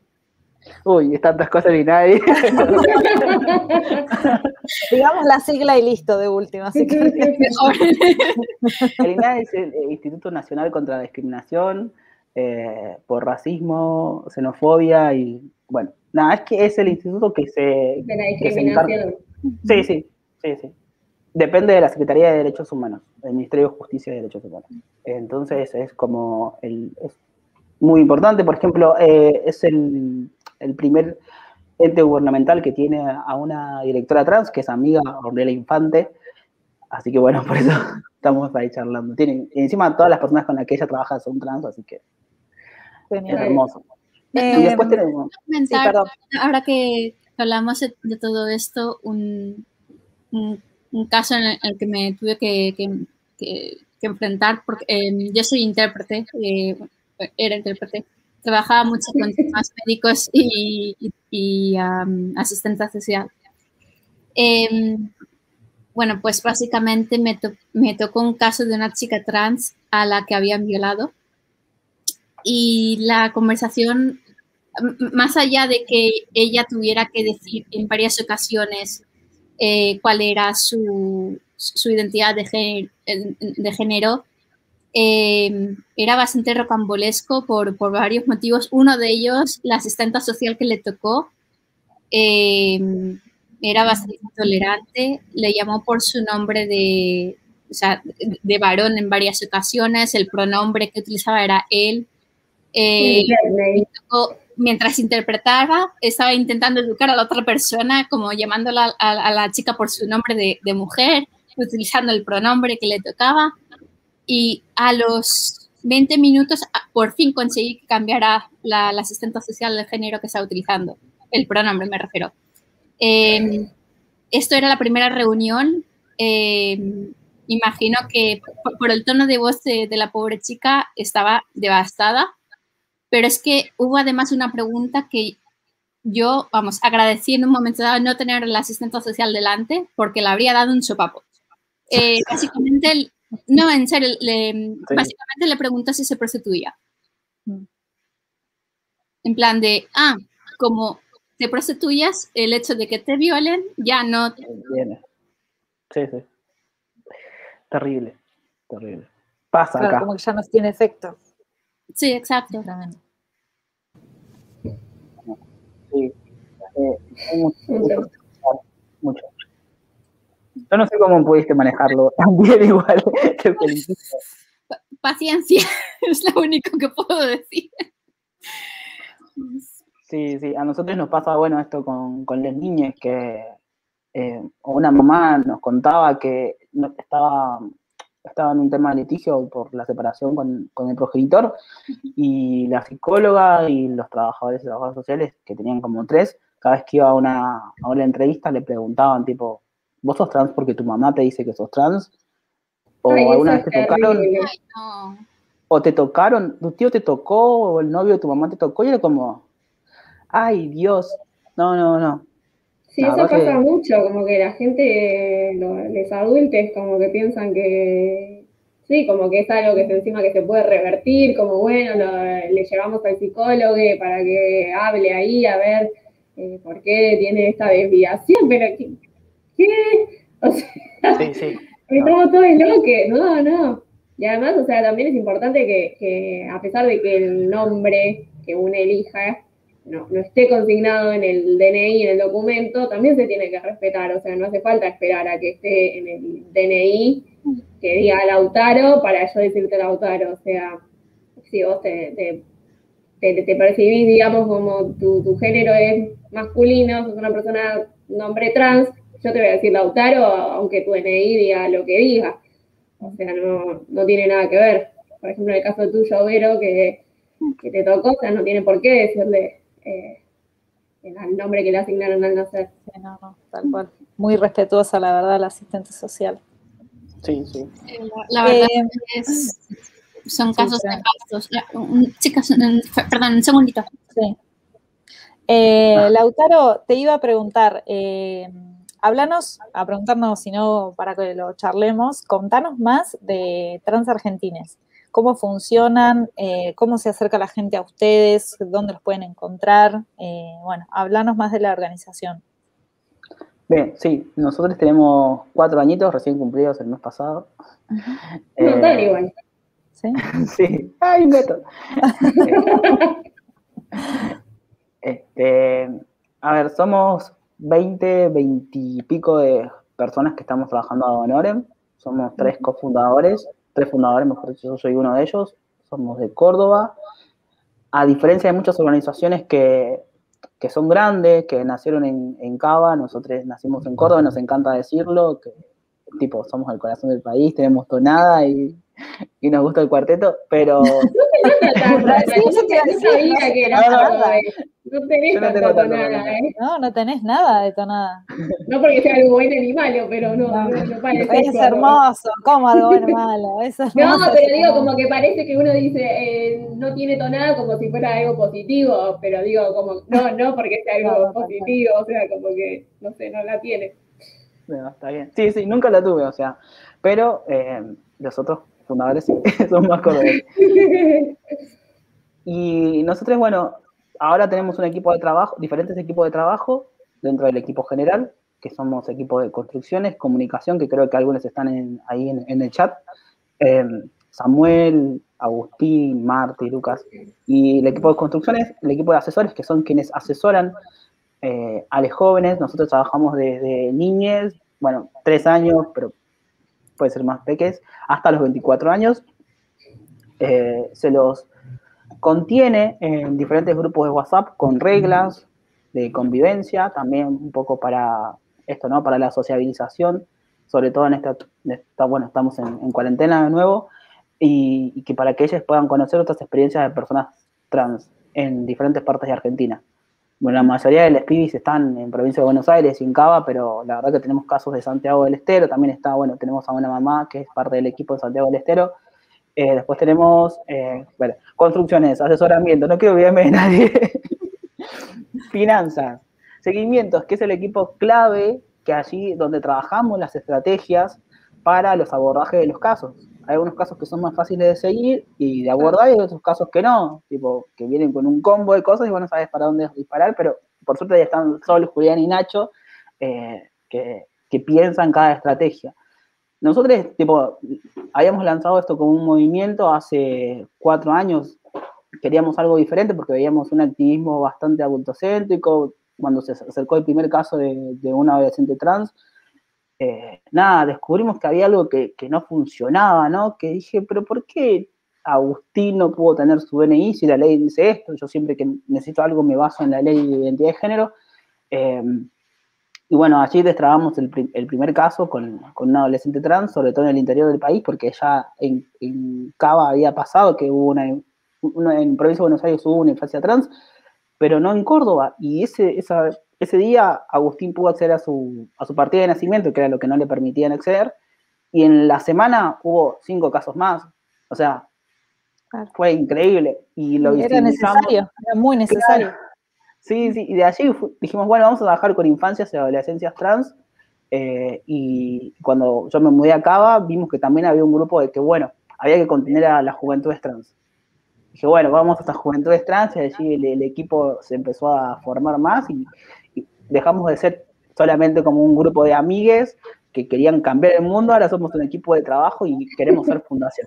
Uy, tantas cosas y nadie. Digamos la sigla y listo de última. Así que... el INADI es el Instituto Nacional contra la Discriminación eh, por racismo, xenofobia y, bueno, nada, es que es el instituto que se... De la discriminación. sí, sí, sí, sí. Depende de la Secretaría de Derechos Humanos, del Ministerio de Justicia y Derechos Humanos. Entonces es como el, es muy importante, por ejemplo, eh, es el, el, primer ente gubernamental que tiene a una directora trans, que es amiga Ornella Infante, así que bueno, por eso estamos ahí charlando. Encima todas las personas con las que ella trabaja son trans, así que es hermoso. Eh, y después tenemos... ahora que hablamos de, todo esto, un un caso en el, que me tuve que, enfrentar, porque em, yo soy intérprete, eh, era intérprete, trabajaba mucho con temas médicos y, y, asistencia social. Em, bueno, pues básicamente me, me tocó un caso de una chica trans a la que habían violado y la conversación, más allá de que ella tuviera que decir en varias ocasiones eh, cuál era su, identidad de género, eh, era bastante rocambolesco por, varios motivos. Uno de ellos, la asistenta social que le tocó, eh, era bastante intolerante, le llamó por su nombre de, de varón en varias ocasiones, el pronombre que utilizaba era él. tocó mientras interpretaba, estaba intentando educar a la otra persona, como llamándola a, la chica por su nombre de, mujer, utilizando el pronombre que le tocaba. Y a los 20 minutos, por fin conseguí que cambiara la, asistente social del género que estaba utilizando, el pronombre me refiero. Em, esto era la primera reunión. Em, imagino que por, el tono de voz de la pobre chica estaba devastada pero es que hubo además una pregunta que yo, vamos, agradecí en un momento dado no tener la asistente social delante porque le habría dado un sopapo. Eh, básicamente, no, en serio, le, básicamente le preguntó si se prostituía. Mm. En plan de, ah, como te prostituyas, el hecho de que te violen ya no... Viene. Sí, sí. Terrible, terrible. Pasa acá. Como que ya no tiene efecto. Sí, exacto. Sí. Eh, mucho, Yo no sé cómo pudiste manejarlo también igual. Paciencia, es lo único que puedo decir. Sí, sí, a nosotros nos pasa, bueno, esto con, con las niñas, que eh, una mamá nos contaba que estaba estaba en un tema de litigio por la separación con, el progenitor y la psicóloga y los trabajadores y trabajadoras sociales, que tenían como tres, cada vez que iba a una, a una entrevista le preguntaban tipo, ¿vos sos trans porque tu mamá te dice que sos trans? ¿O alguna vez te tocaron? ¿O te tocaron? ¿Tu tío te tocó? ¿O el novio de tu mamá te tocó? Y era como, ay Dios, no, no, no. Sí, eso pasa mucho, como que la gente, los adultos, como que piensan que, sí, como que es algo que es encima que se puede revertir, como bueno, le llevamos al psicólogo para que hable ahí a ver eh, por qué tiene esta desviación, pero ¿qué? O sea, sí, sí. estamos todos locos, no, no. Y además, o sea, también es importante que, que a pesar de que el nombre que uno elija no, no esté consignado en el DNI, en el documento, también se tiene que respetar. O sea, no hace falta esperar a que esté en el DNI que diga Lautaro para yo decirte Lautaro. O sea, si vos te, te, percibís, digamos, como tu, género es masculino, sos una persona, nombre trans, yo te voy a decir Lautaro, aunque tu DNI diga lo que diga. O sea, no, no tiene nada que ver. Por ejemplo, en el caso tuyo, Vero, que, que te tocó, o sea, no tiene por qué decirle eh, el nombre que le asignaron al nacer. no, no, tal cual. Muy respetuosa, la verdad, la asistente social. Sí, sí. La, verdad eh, es, son casos nefastos. Chicas, perdón, un segundito. Sí. Eh, Lautaro, te iba a preguntar, háblanos, a preguntarnos, si no, para que lo charlemos, contanos más de Trans Argentines. ¿Cómo funcionan? Eh, ¿Cómo se acerca la gente a ustedes? ¿Dónde los pueden encontrar? Eh, bueno, háblanos más de la organización. Bien, sí, nosotros tenemos cuatro añitos recién cumplidos el mes pasado. Eh, igual. ¿Sí? sí, ay, neto. este, a ver, somos 20, 20 y pico de personas que estamos trabajando a Honorem. Somos tres cofundadores, tres fundadores, mejor dicho, yo soy uno de ellos. Somos de Córdoba. A diferencia de muchas organizaciones que, que son grandes, que nacieron en, en Cava, nosotros nacimos en Córdoba, nos encanta decirlo, que tipo, somos el corazón del país, tenemos tonada y y nos gusta el cuarteto, pero... No tenés tonada, ¿eh? No, no tenés nada de tonada. No porque sea algo bueno ni malo, pero no, no, no, parece Es hermoso, ¿cómo algo bueno o malo? Es no, pero digo, como que parece que uno dice, eh, no tiene tonada como si fuera algo positivo, pero digo, como, no, no porque sea algo positivo, o sea, como que, no sé, no la tiene. No, está bien. Sí, sí, nunca la tuve, o sea, pero eh, los otros fundadores son más cordobeses. Y nosotros, bueno, ahora tenemos un equipo de trabajo, diferentes equipos de trabajo dentro del equipo general, que somos equipos de construcciones, comunicación, que creo que algunos están ahí en, el chat. Em, Samuel, Agustín, Marti, Lucas. Y el equipo de construcciones, el equipo de asesores, que son quienes asesoran eh, a los jóvenes. Nosotros trabajamos desde niñez, bueno, tres años, pero puede ser más pequeños, hasta los 24 años. Eh, se los contiene en diferentes grupos de WhatsApp con reglas de convivencia, también un poco para esto, ¿no? Para la sociabilización, sobre todo en esta, bueno, estamos en, cuarentena de nuevo, y, que para que ellos puedan conocer otras experiencias de personas trans en diferentes partes de Argentina. Bueno, la mayoría de los pibis están en provincia de Buenos Aires en Cava, pero la verdad que tenemos casos de Santiago del Estero, también está, bueno, tenemos a una mamá que es parte del equipo de Santiago del Estero, eh, después tenemos, eh, bueno, construcciones, asesoramiento, no quiero olvidarme de nadie, finanzas, seguimientos, que es el equipo clave que allí donde trabajamos las estrategias para los abordajes de los casos hay algunos casos que son más fáciles de seguir y de abordar y hay otros casos que no, tipo que vienen con un combo de cosas y vos no sabes para dónde disparar, pero por suerte ya están Sol, Julián y Nacho eh, que, que piensan cada estrategia. Nosotros, tipo, habíamos lanzado esto como un movimiento hace cuatro años. Queríamos algo diferente porque veíamos un activismo bastante adultocéntrico. Cuando se acercó el primer caso de, de una adolescente trans, eh, nada, descubrimos que había algo que, no funcionaba, ¿no? Que dije, pero ¿por qué Agustín no pudo tener su DNI si la ley dice esto? Yo siempre que necesito algo me baso en la ley de identidad de género. Eh, y bueno, allí destrabamos el, primer caso con, con, un adolescente trans, sobre todo en el interior del país, porque ya en, en Cava había pasado que hubo una, en provincia de Buenos Aires hubo una infancia trans, pero no en Córdoba. Y ese, esa ese día Agustín pudo acceder a su, a su partida de nacimiento, que era lo que no le permitían acceder, y en la semana hubo cinco casos más. O sea, fue increíble. Y lo era necesario, era muy necesario. Sí, sí, y de allí dijimos, bueno, vamos a trabajar con infancias y adolescencias trans. Eh, y cuando yo me mudé a Cava, vimos que también había un grupo de que, bueno, había que contener a las juventudes trans. Dije, bueno, vamos a estas juventudes trans, y allí el, equipo se empezó a formar más y, dejamos de ser solamente como un grupo de amigues que querían cambiar el mundo, ahora somos un equipo de trabajo y queremos ser fundación.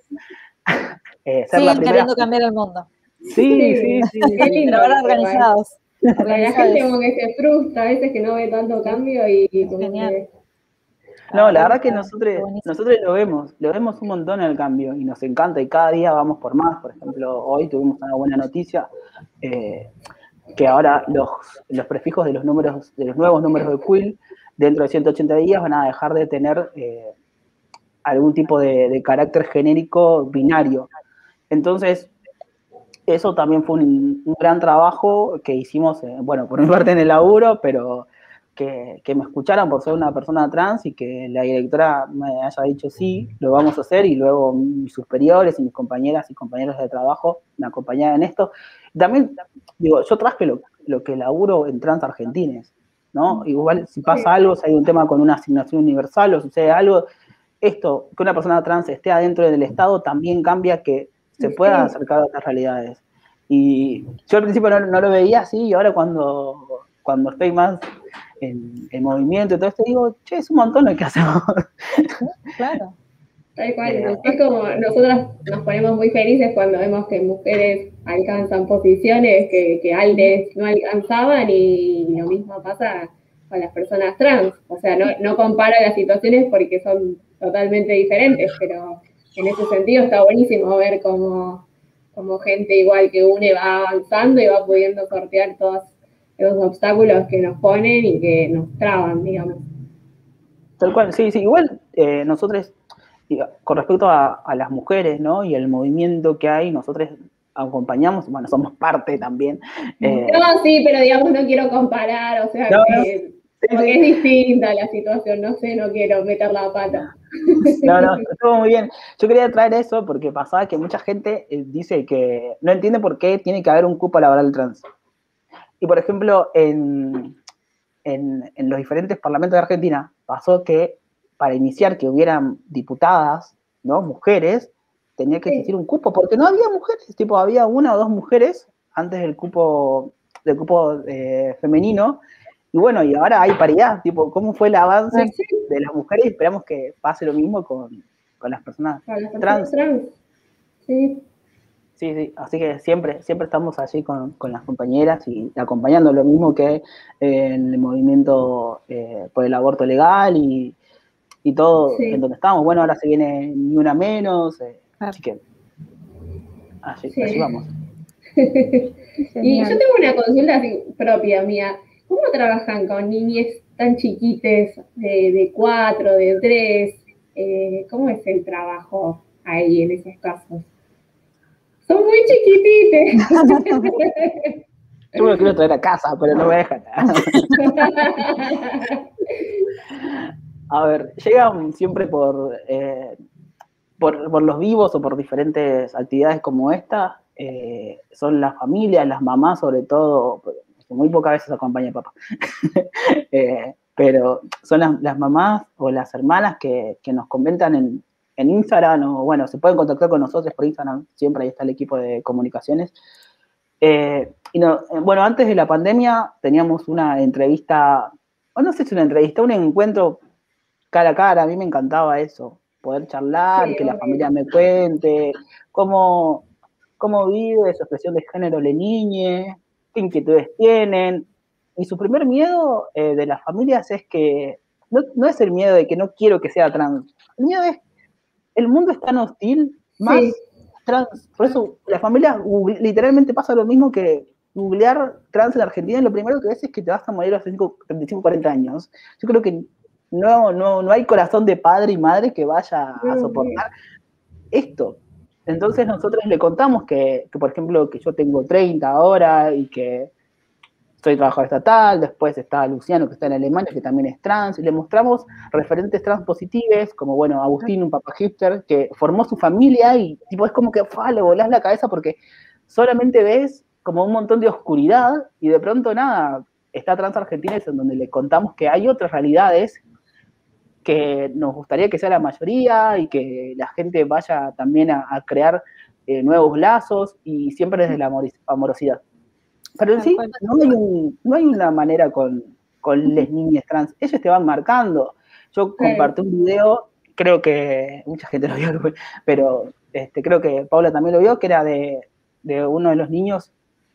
eh, queriendo cambiar el mundo. Sí, sí, sí. Qué lindo. organizados. La gente como que se frustra a veces que no ve tanto cambio y, Genial. No, la verdad que nosotros, nosotros lo vemos, lo vemos un montón en el cambio y nos encanta y cada día vamos por más. Por ejemplo, hoy tuvimos una buena noticia. Eh, que ahora los, los, prefijos de los números, de los nuevos números de Quill, dentro de 180 días van a dejar de tener eh, algún tipo de, carácter genérico binario. Entonces, eso también fue un, gran trabajo que hicimos, eh, bueno, por mi parte en el laburo, pero que, que, me escucharan por ser una persona trans y que la directora me haya dicho sí, lo vamos a hacer y luego mis superiores y mis compañeras y compañeros de trabajo me acompañaban en esto. También, digo, yo traje lo, lo que laburo en Trans Argentines. ¿no? Igual si pasa algo, si hay un tema con una asignación universal o sucede algo, esto, que una persona trans esté adentro del Estado también cambia que se pueda acercar a otras realidades. Y yo al principio no, lo veía así y ahora cuando, cuando estoy más en, movimiento y todo esto, digo, che, es un montón lo que hacemos. Claro. Tal cual, es como nosotros nos ponemos muy felices cuando vemos que mujeres alcanzan posiciones que, que antes no alcanzaban y lo mismo pasa con las personas trans. O sea, no, no compara las situaciones porque son totalmente diferentes, pero en ese sentido está buenísimo ver cómo, cómo gente igual que une va avanzando y va pudiendo sortear todos los obstáculos que nos ponen y que nos traban, digamos. Tal cual, sí, sí, igual eh, nosotros con respecto a, las mujeres, ¿no? Y el movimiento que hay, nosotros acompañamos, bueno, somos parte también. Eh, no, sí, pero digamos, no quiero comparar, o sea, que, es distinta la situación, no sé, no quiero meter la pata. No, no, estuvo muy bien. Yo quería traer eso porque pasaba que mucha gente eh, dice que no entiende por qué tiene que haber un cupo laboral trans. Y por ejemplo, en, en, en los diferentes parlamentos de Argentina pasó que para iniciar que hubieran diputadas, ¿no? Mujeres, tenía que existir un cupo, porque no había mujeres, tipo, había una o dos mujeres antes del cupo, del cupo eh, femenino, y bueno, y ahora hay paridad, tipo, ¿cómo fue el avance ah, de las mujeres? Esperamos que pase lo mismo con, las personas, trans. Sí. Sí, sí, así que siempre, siempre estamos allí con, las compañeras y acompañando lo mismo que en el movimiento eh, por el aborto legal y, y todo en donde estamos. Bueno, ahora se viene ni una menos, eh, así que así, vamos. y yo tengo una consulta propia mía. ¿Cómo trabajan con niñas tan chiquites de, cuatro, de tres? Eh, ¿Cómo es el trabajo ahí en esos casos? Son muy chiquitites. Yo me lo quiero traer a casa, pero no me dejan. A ver, llegan siempre eh, por, por, los vivos o por diferentes actividades como esta. Eh, son las familias, las mamás sobre todo, muy pocas veces acompaña papá. Eh, pero son las, mamás o las hermanas que, nos comentan en, Instagram o bueno, se pueden contactar con nosotros por Instagram, siempre ahí está el equipo de comunicaciones. y no, bueno, antes de la pandemia teníamos una entrevista, o no sé si una entrevista, un encuentro cara a cara, a mí me encantaba eso, poder charlar, que la familia me cuente cómo, cómo vive su expresión de género le niñe, qué inquietudes tienen. Y su primer miedo eh, de las familias es que, no, es el miedo de que no quiero que sea trans, el miedo es, el mundo es tan hostil, más trans, por eso la familia literalmente pasa lo mismo que googlear trans en Argentina, lo primero que ves es que te vas a morir a los 35, 40 años. Yo creo que no, no, no hay corazón de padre y madre que vaya a soportar esto. Entonces nosotros le contamos que, por ejemplo, que yo tengo 30 ahora y que soy trabajador estatal, después está Luciano que está en Alemania, que también es trans, y le mostramos referentes trans positivos, como bueno, Agustín, un papá hipster, que formó su familia y tipo es como que le volás la cabeza porque solamente ves como un montón de oscuridad y de pronto nada, está Trans Argentina es en donde le contamos que hay otras realidades que nos gustaría que sea la mayoría y que la gente vaya también a, crear eh, nuevos lazos y siempre desde la amorosidad. Pero en sí, no hay, una manera con, con las niñas trans, ellos te van marcando. Yo compartí un video, creo que mucha gente lo vio, pero este, creo que Paula también lo vio, que era de, de uno de los niños,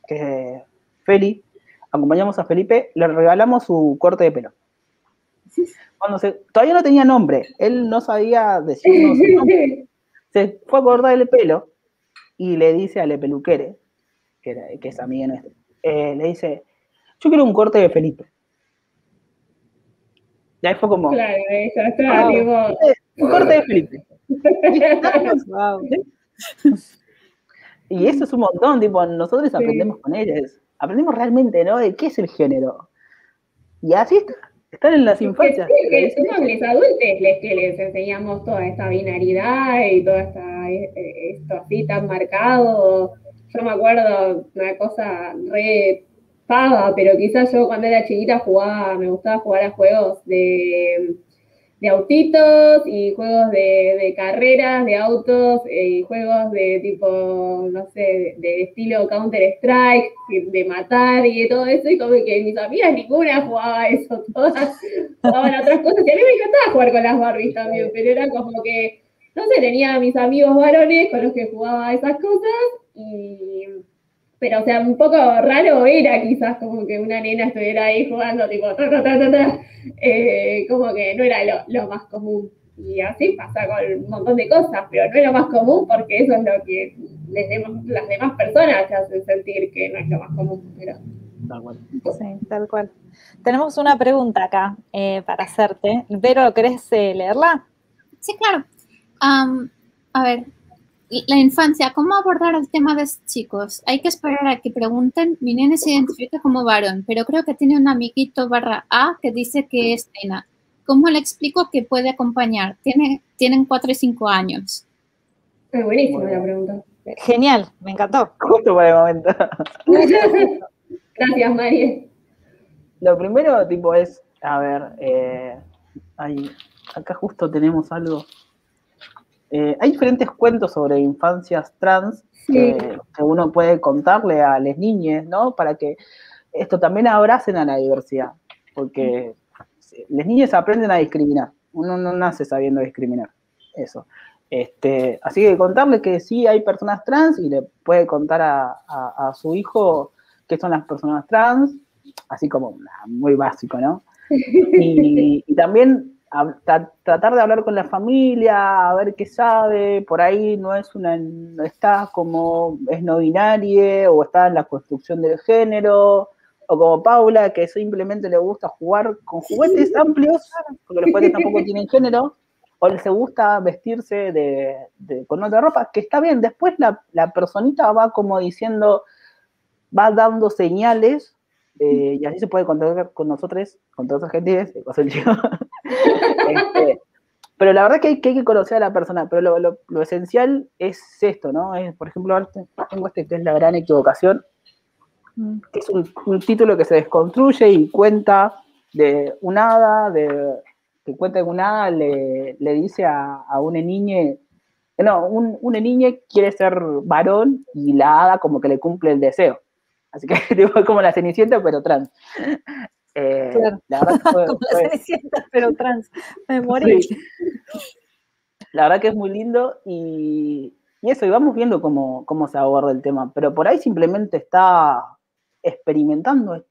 que es Feli, acompañamos a Felipe, le regalamos su corte de pelo. Cuando se, todavía no tenía nombre, él no sabía decirnos su nombre. Se fue a cortar el pelo y le dice a Le Peluquere, que, que es amiga nuestra, eh, le dice, yo quiero un corte de Felipe. Y ahí fue como... Claro, eso, ah, Un corte de Felipe. y eso es un montón, tipo, nosotros aprendemos con ellos, aprendemos realmente, ¿no? De qué es el género. Y así está. Están en las infancias. Sí, que somos los adultos les que les enseñamos toda esta binaridad y todo esta, eh, esto así tan marcado. Yo me acuerdo una cosa re pava, pero quizás yo cuando era chiquita jugaba, me gustaba jugar a juegos de de autitos y juegos de, carreras, de autos eh, y juegos de tipo, no sé, de, estilo Counter-Strike, de matar y de todo eso. Y como que mis amigas ninguna jugaba eso, todas jugaban otras cosas. Y a mí me encantaba jugar con las Barbies también, pero era como que, no sé, tenía mis amigos varones con los que jugaba esas cosas y pero o sea, un poco raro era quizás como que una nena estuviera ahí jugando tipo ta, ta, ta, ta, eh, como que no era lo, lo, más común. Y así pasa con un montón de cosas, pero no es lo más común porque eso es lo que las demás personas te hacen sentir que no es lo más común. Pero... Tal cual. Sí, tal cual. Tenemos una pregunta acá eh, para hacerte. Vero, ¿querés eh, leerla? Sí, claro. a ver, la infancia, ¿cómo abordar el tema de chicos? Hay que esperar a que pregunten. Mi nene se identifica como varón, pero creo que tiene un amiguito barra A que dice que es nena. ¿Cómo le explico que puede acompañar? Tiene, tienen 4 y 5 años. Es buenísima la pregunta. Genial, me encantó. Justo por el momento. Gracias, María. Lo primero, tipo, es, a ver, eh, acá justo tenemos algo eh, hay diferentes cuentos sobre infancias trans que, uno puede contarle a las niñas, ¿no? Para que esto también abracen a la diversidad, porque las niñas aprenden a discriminar, uno no nace sabiendo discriminar, eso. Este, así que contarle que sí hay personas trans y le puede contar a, su hijo qué son las personas trans, así como muy básico, ¿no? Y, y también tratar de hablar con la familia, a ver qué sabe, por ahí no es una, no está como es no binaria o está en la construcción del género, o como Paula, que simplemente le gusta jugar con juguetes amplios, porque los juguetes tampoco tienen género, o les gusta vestirse de, con otra ropa, que está bien, después la, la personita va como diciendo, va dando señales eh, y así se puede contactar con nosotros, con todas las gente, este, pero la verdad que hay, que conocer a la persona, pero lo, esencial es esto, ¿no? Es, por ejemplo, tengo este que es La Gran Equivocación, mm. que es un, título que se desconstruye y cuenta de un hada, de, que cuenta que un hada le, dice a, a una niña, no, un, una niña quiere ser varón y la hada como que le cumple el deseo. Así que digo, como la Cenicienta, pero trans. Eh, claro. La verdad que fue, como la Cenicienta, pero trans. Me morí. La verdad que es muy lindo y, y eso, y vamos viendo cómo, cómo se aborda el tema. Pero por ahí simplemente está experimentando,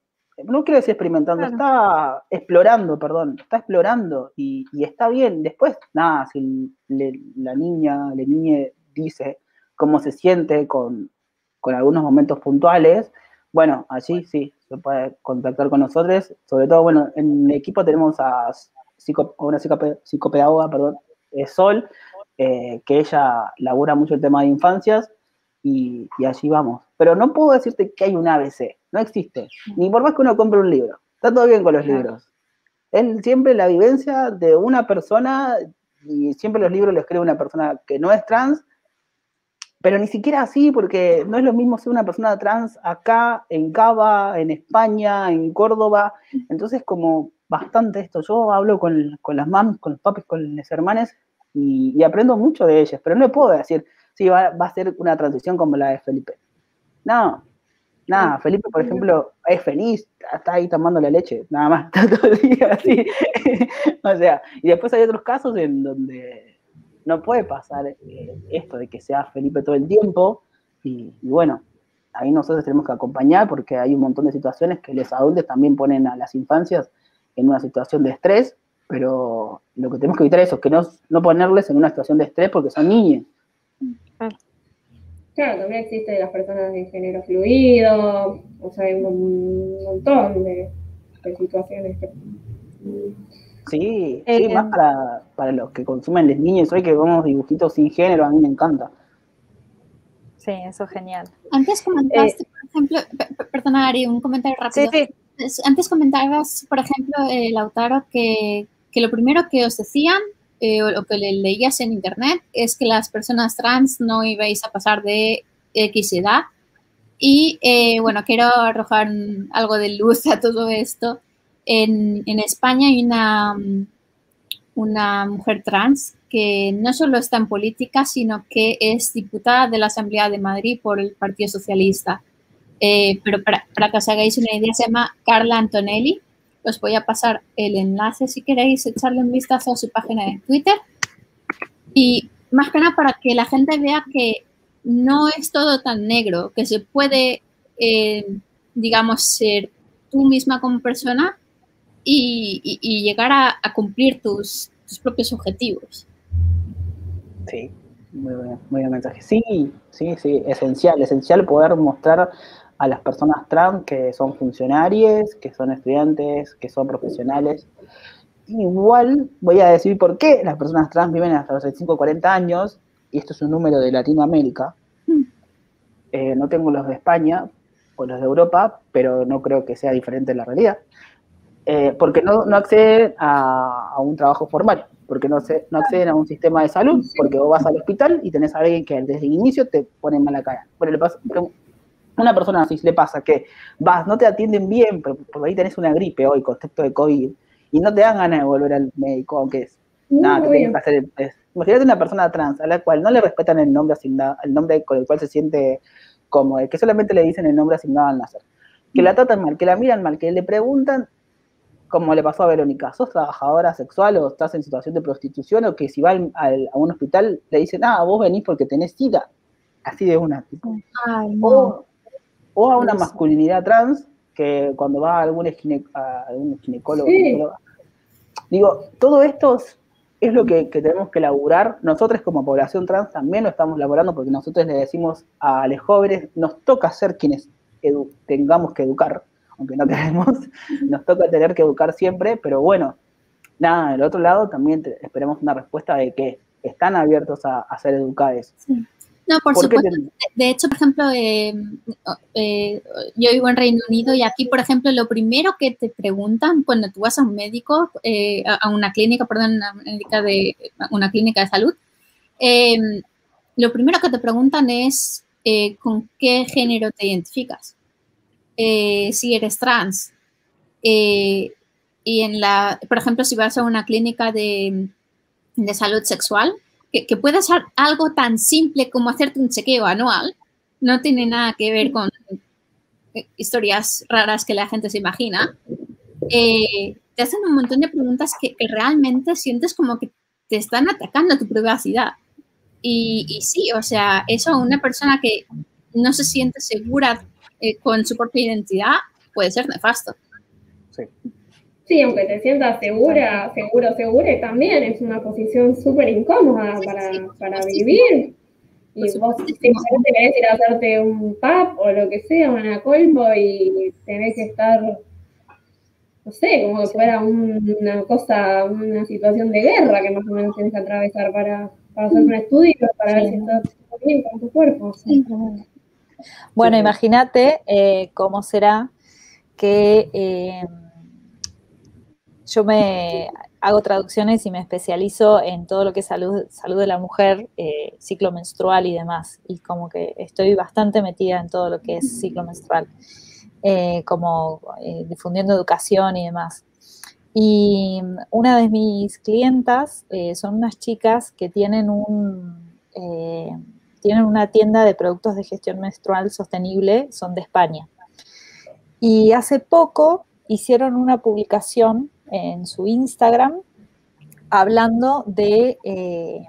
no quiero decir experimentando, está explorando, perdón, está explorando y, y está bien. Después, nada, si la niña, la niña dice cómo se siente con, con algunos momentos puntuales, bueno, allí sí, se puede contactar con nosotros. Sobre todo, bueno, en el equipo tenemos a, una psicopedagoga, perdón, Sol, eh, que ella labura mucho el tema de infancias y, allí vamos. Pero no puedo decirte que hay un ABC, no existe. Ni por más que uno compre un libro. Está todo bien con los libros. Es siempre la vivencia de una persona y siempre los libros los escribe una persona que no es trans pero ni siquiera así, porque no es lo mismo ser una persona trans acá, en Cava, en España, en Córdoba. Entonces, como bastante esto. Yo hablo con, las mamás, con los papis, con las hermanas y, aprendo mucho de ellas, pero no puedo decir, sí, va, a ser una transición como la de Felipe. No, nada, Felipe, por ejemplo, es feliz, está ahí tomando la leche, nada más, está todo el día así. o sea, y después hay otros casos en donde no puede pasar eh, esto de que sea Felipe todo el tiempo y, bueno, ahí nosotros tenemos que acompañar porque hay un montón de situaciones que los adultos también ponen a las infancias en una situación de estrés, pero lo que tenemos que evitar es eso, que no, no ponerles en una situación de estrés porque son niños. Claro, también existen las personas de género fluido, o sea, hay un montón de, de situaciones que Sí, sí, más eh, para, los que consumen los niños hoy que vemos dibujitos sin género, a mí me encanta. Sí, eso es genial. Antes comentaste, eh, por ejemplo, perdona Ari, un comentario rápido. Sí, sí. Antes comentabas, por ejemplo, eh, Lautaro, que, que, lo primero que os decían o lo que le leías en internet es que las personas trans no ibais a pasar de X edad Y eh, bueno, quiero arrojar algo de luz a todo esto. En, España hay una, mujer trans que no solo está en política, sino que es diputada de la Asamblea de Madrid por el Partido Socialista. Eh, pero para, para, que os hagáis una idea, se llama Carla Antonelli. Os voy a pasar el enlace si queréis echarle un vistazo a su página de Twitter. Y más que nada para que la gente vea que no es todo tan negro, que se puede, eh, digamos, ser tú misma como persona y, y, y llegar a, a cumplir tus, tus, propios objetivos. Sí, muy buen, muy buen mensaje. Sí, sí, sí, esencial, esencial poder mostrar a las personas trans que son funcionarios, que son estudiantes, que son profesionales. Igual voy a decir por qué las personas trans viven hasta los 35 o 40 años y esto es un número de Latinoamérica, mm. eh, no tengo los de España o los de Europa, pero no creo que sea diferente en la realidad, eh, porque no, no acceden a, a, un trabajo formal, porque no, se, no acceden a un sistema de salud, porque vos vas al hospital y tenés a alguien que desde el inicio te pone mala cara. Bueno, le pasa, una persona así le pasa que vas, no te atienden bien, pero por ahí tenés una gripe hoy, contexto de COVID, y no te dan ganas de volver al médico, aunque es nada, que tienes que hacer es, Imagínate una persona trans a la cual no le respetan el nombre asignado, el nombre con el cual se siente cómodo, que solamente le dicen el nombre asignado al nacer, que la tratan mal, que la miran mal, que le preguntan, como le pasó a Verónica, ¿sos trabajadora sexual o estás en situación de prostitución? O que si va al, al, a un hospital le dicen, ah, vos venís porque tenés sida, así de una, tipo. Ay, no. o, o, a una masculinidad trans, que cuando va a algún, gine, a algún ginecólogo, Sí. digo, todo esto es lo que, que, tenemos que laburar. Nosotros como población trans también lo estamos laborando porque nosotros le decimos a los jóvenes, nos toca ser quienes tengamos que educar, aunque no queremos, nos toca tener que educar siempre, pero bueno, nada, del otro lado también te, esperamos una respuesta de que están abiertos a, a ser educados. Sí. No, por, por supuesto. De hecho, por ejemplo, eh, eh, yo vivo en Reino Unido y aquí, por ejemplo, lo primero que te preguntan cuando tú vas a un médico, eh, a una clínica, perdón, una, médica de, una clínica de salud, em, lo primero que te preguntan es eh, con qué género te identificas, eh, si eres trans. y en la, por ejemplo, si vas a una clínica de, de salud sexual, que, que, puede ser algo tan simple como hacerte un chequeo anual, no tiene nada que ver con historias raras que la gente se imagina, eh, te hacen un montón de preguntas que, que, realmente sientes como que te están atacando tu privacidad. Y, y, sí, o sea, eso a una persona que no se siente segura eh, con su propia identidad puede ser nefasto. Sí. Sí, aunque te sientas segura, seguro, segura, también es una posición súper incómoda para, sí, para sí, vivir. Y vos simplemente querés ir a hacerte un pub o lo que sea, una colpo y tenés que estar, no sé, como que fuera un, una cosa, una situación de guerra que más o menos tienes que atravesar para, para hacer un estudio, para ver si estás bien con tu cuerpo. Bueno, imagínate eh, cómo será que... Eh, yo me hago traducciones y me especializo en todo lo que es salud, salud de la mujer, eh, ciclo menstrual y demás. Y como que estoy bastante metida en todo lo que es ciclo menstrual, eh, como eh, difundiendo educación y demás. Y una de mis clientas son unas chicas que tienen un tienen una tienda de productos de gestión menstrual sostenible, son de España. Y hace poco hicieron una publicación en su Instagram hablando de eh,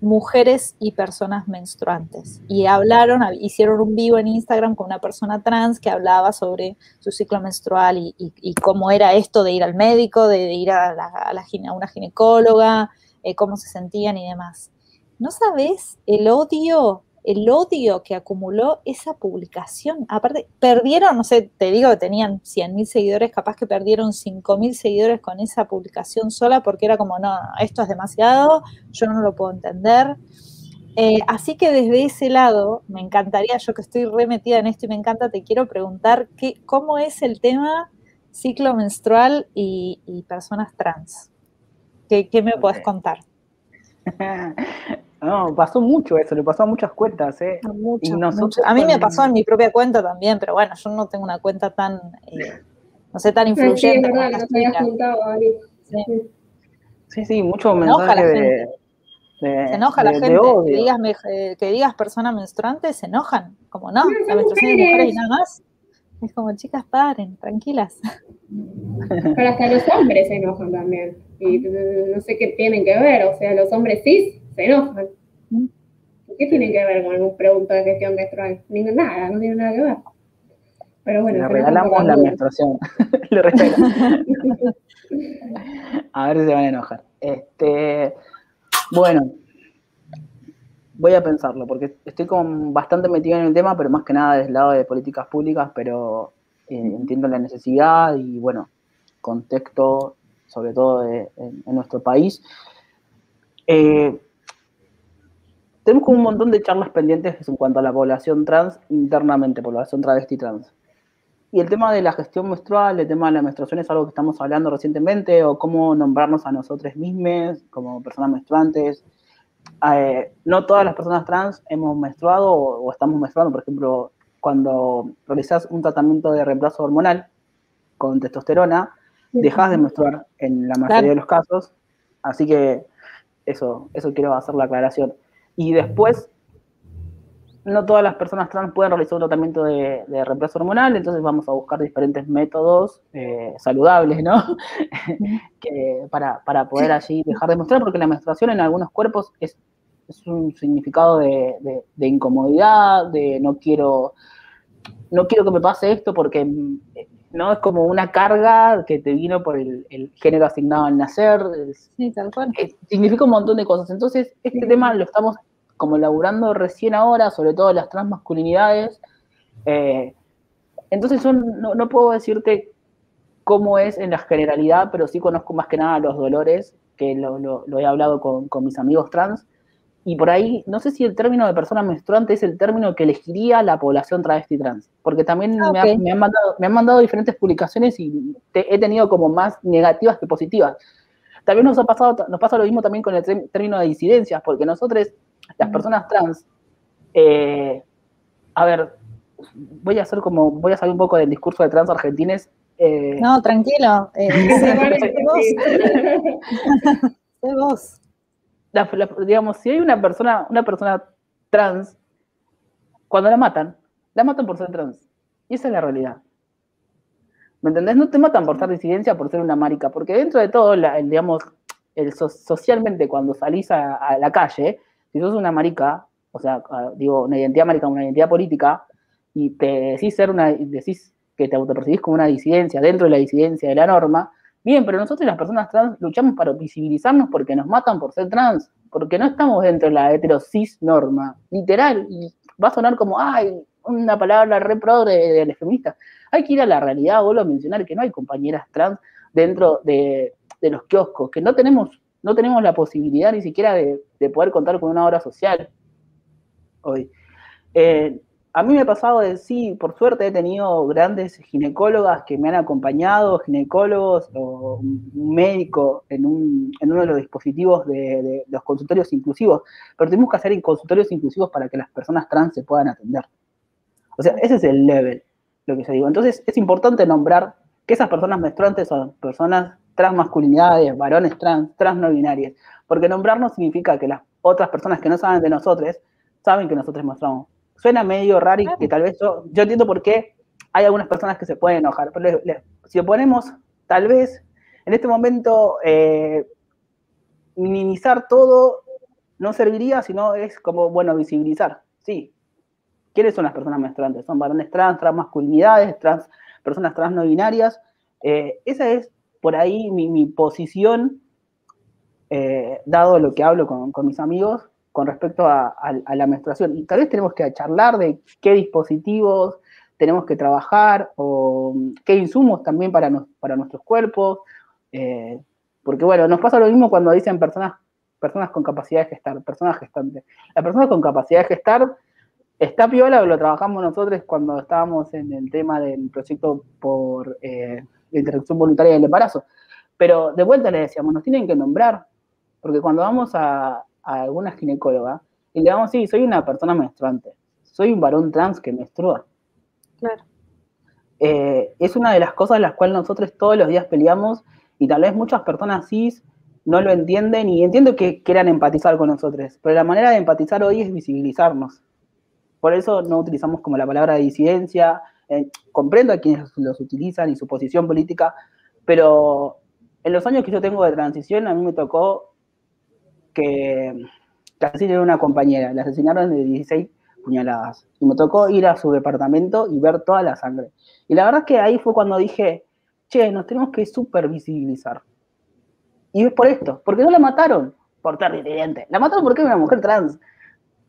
mujeres y personas menstruantes. Y hablaron, hicieron un vivo en Instagram con una persona trans que hablaba sobre su ciclo menstrual y, y, y cómo era esto de ir al médico, de, de ir a, la, a, la, a, una ginecóloga, eh, cómo se sentían y demás. ¿No sabes el odio el odio que acumuló esa publicación. Aparte, perdieron, no sé, te digo que tenían 100 mil seguidores, capaz que perdieron 5 mil seguidores con esa publicación sola porque era como, no, esto es demasiado, yo no lo puedo entender. Eh, así que desde ese lado, me encantaría, yo que estoy remetida en esto y me encanta, te quiero preguntar qué, cómo es el tema ciclo menstrual y, y personas trans. ¿Qué, qué me okay. puedes contar? No, pasó mucho eso, le pasó a muchas cuentas, ¿eh? A, mí me pasó en mi propia cuenta también, pero bueno, yo no tengo una cuenta tan, eh, no sé, tan influyente. Sí, sí, sí, mucho mensaje de, Se enoja la gente, que digas, eh, que digas persona menstruante, se enojan, como no, la menstruación de mujeres y nada más. Es como, chicas, paren, tranquilas. Pero hasta los hombres se enojan también. Y no sé qué tienen que ver, o sea, los hombres cis se enojan. ¿Qué tiene que ver con un pregunta de gestión menstrual? Nada, no tiene nada que ver. Pero bueno, le regalamos la menstruación. Le a ver si se van a enojar. Este, bueno, voy a pensarlo, porque estoy como bastante metido en el tema, pero más que nada desde el lado de políticas públicas, pero eh, entiendo la necesidad y bueno, contexto, sobre todo en, nuestro país. Eh, tenemos como un montón de charlas pendientes en cuanto a la población trans internamente, población travesti trans. Y el tema de la gestión menstrual, el tema de la menstruación es algo que estamos hablando recientemente, o cómo nombrarnos a nosotros mismos como personas menstruantes. Eh, no todas las personas trans hemos menstruado o, estamos menstruando. Por ejemplo, cuando realizas un tratamiento de reemplazo hormonal con testosterona, dejas de menstruar en la mayoría de los casos. Así que eso, eso quiero hacer la aclaración. Y después, no todas las personas trans pueden realizar un tratamiento de, reemplazo hormonal, entonces vamos a buscar diferentes métodos eh, saludables, ¿no? para, poder allí dejar de menstruar, porque la menstruación en algunos cuerpos es, un significado de, incomodidad, de no quiero, no quiero que me pase esto porque ¿no? Es como una carga que te vino por el, género asignado al nacer. Sí, tal cual. significa un montón de cosas. Entonces, este tema lo estamos como laburando recién ahora, sobre todo las transmasculinidades. Eh, entonces, no, puedo decirte cómo es en la generalidad, pero sí conozco más que nada los dolores, que lo, he hablado con, con mis amigos trans, y por ahí, no sé si el término de persona menstruante es el término que elegiría la población travesti trans, porque también ah, me, han mandado, me, han mandado, diferentes publicaciones y he tenido como más negativas que positivas. También nos ha pasado, nos pasa lo mismo también con el término de disidencias, porque nosotros, las personas trans, eh, a ver, voy a hacer como, voy a salir un poco del discurso de trans argentines. Eh, no, tranquilo. Eh, vos digamos, si hay una persona, una persona trans, cuando la matan, la matan por ser trans. Y esa es la realidad. ¿Me entendés? No te matan por ser disidencia, por ser una marica, porque dentro de todo, el, digamos, el, socialmente cuando salís a, la calle, si sos una marica, o sea, digo, una identidad marica, una identidad política, y te decís ser una, decís que te autopercibís como una disidencia dentro de la disidencia de la norma, Bien, pero nosotros las personas trans luchamos para visibilizarnos porque nos matan por ser trans, porque no estamos dentro de la heterosis norma, literal, y va a sonar como, ay, una palabra re de, las feministas. Hay que ir a la realidad, vuelvo a mencionar que no hay compañeras trans dentro de, los kioscos, que no tenemos, no tenemos la posibilidad ni siquiera de, poder contar con una hora social hoy. Eh, a mí me ha pasado de sí, por suerte he tenido grandes ginecólogas que me han acompañado, ginecólogos o un médico en, uno de los dispositivos de, los consultorios inclusivos, pero tenemos que hacer consultorios inclusivos para que las personas trans se puedan atender. O sea, ese es el level, lo que se digo. Entonces es importante nombrar que esas personas menstruantes son personas transmasculinidades, varones trans, trans no binarias, porque nombrarnos significa que las otras personas que no saben de nosotros saben que nosotros mostramos Suena medio raro y que tal vez yo, yo entiendo por qué hay algunas personas que se pueden enojar, pero si lo ponemos, tal vez en este momento eh, minimizar todo no serviría, sino es como, bueno, visibilizar. Sí. ¿Quiénes son las personas menstruantes? Son varones trans, transmasculinidades, trans, personas trans no binarias. Eh, esa es por ahí mi, posición, eh, dado lo que hablo con, con mis amigos, con respecto a, la menstruación. Y tal vez tenemos que charlar de qué dispositivos tenemos que trabajar o qué insumos también para, nuestros cuerpos. Eh, porque bueno, nos pasa lo mismo cuando dicen personas, personas con capacidad de gestar, personas gestantes. La persona con capacidad de gestar está piola, lo trabajamos nosotros cuando estábamos en el tema del proyecto por eh, interrupción voluntaria del embarazo. Pero de vuelta le decíamos, nos tienen que nombrar, porque cuando vamos a, a alguna ginecóloga y le digamos, sí, soy una persona menstruante, soy un varón trans que menstrua. Claro. Eh, es una de las cosas las cuales nosotros todos los días peleamos y tal vez muchas personas cis no lo entienden y entiendo que quieran empatizar con nosotros, pero la manera de empatizar hoy es visibilizarnos. Por eso no utilizamos como la palabra disidencia, eh, comprendo a quienes los utilizan y su posición política, pero en los años que yo tengo de transición a mí me tocó que, que asesinaron a una compañera, la asesinaron de 16 puñaladas. Y me tocó ir a su departamento y ver toda la sangre. Y la verdad es que ahí fue cuando dije, che, nos tenemos que supervisibilizar. Y es por esto, porque no la mataron por terrible. La mataron porque era una mujer trans.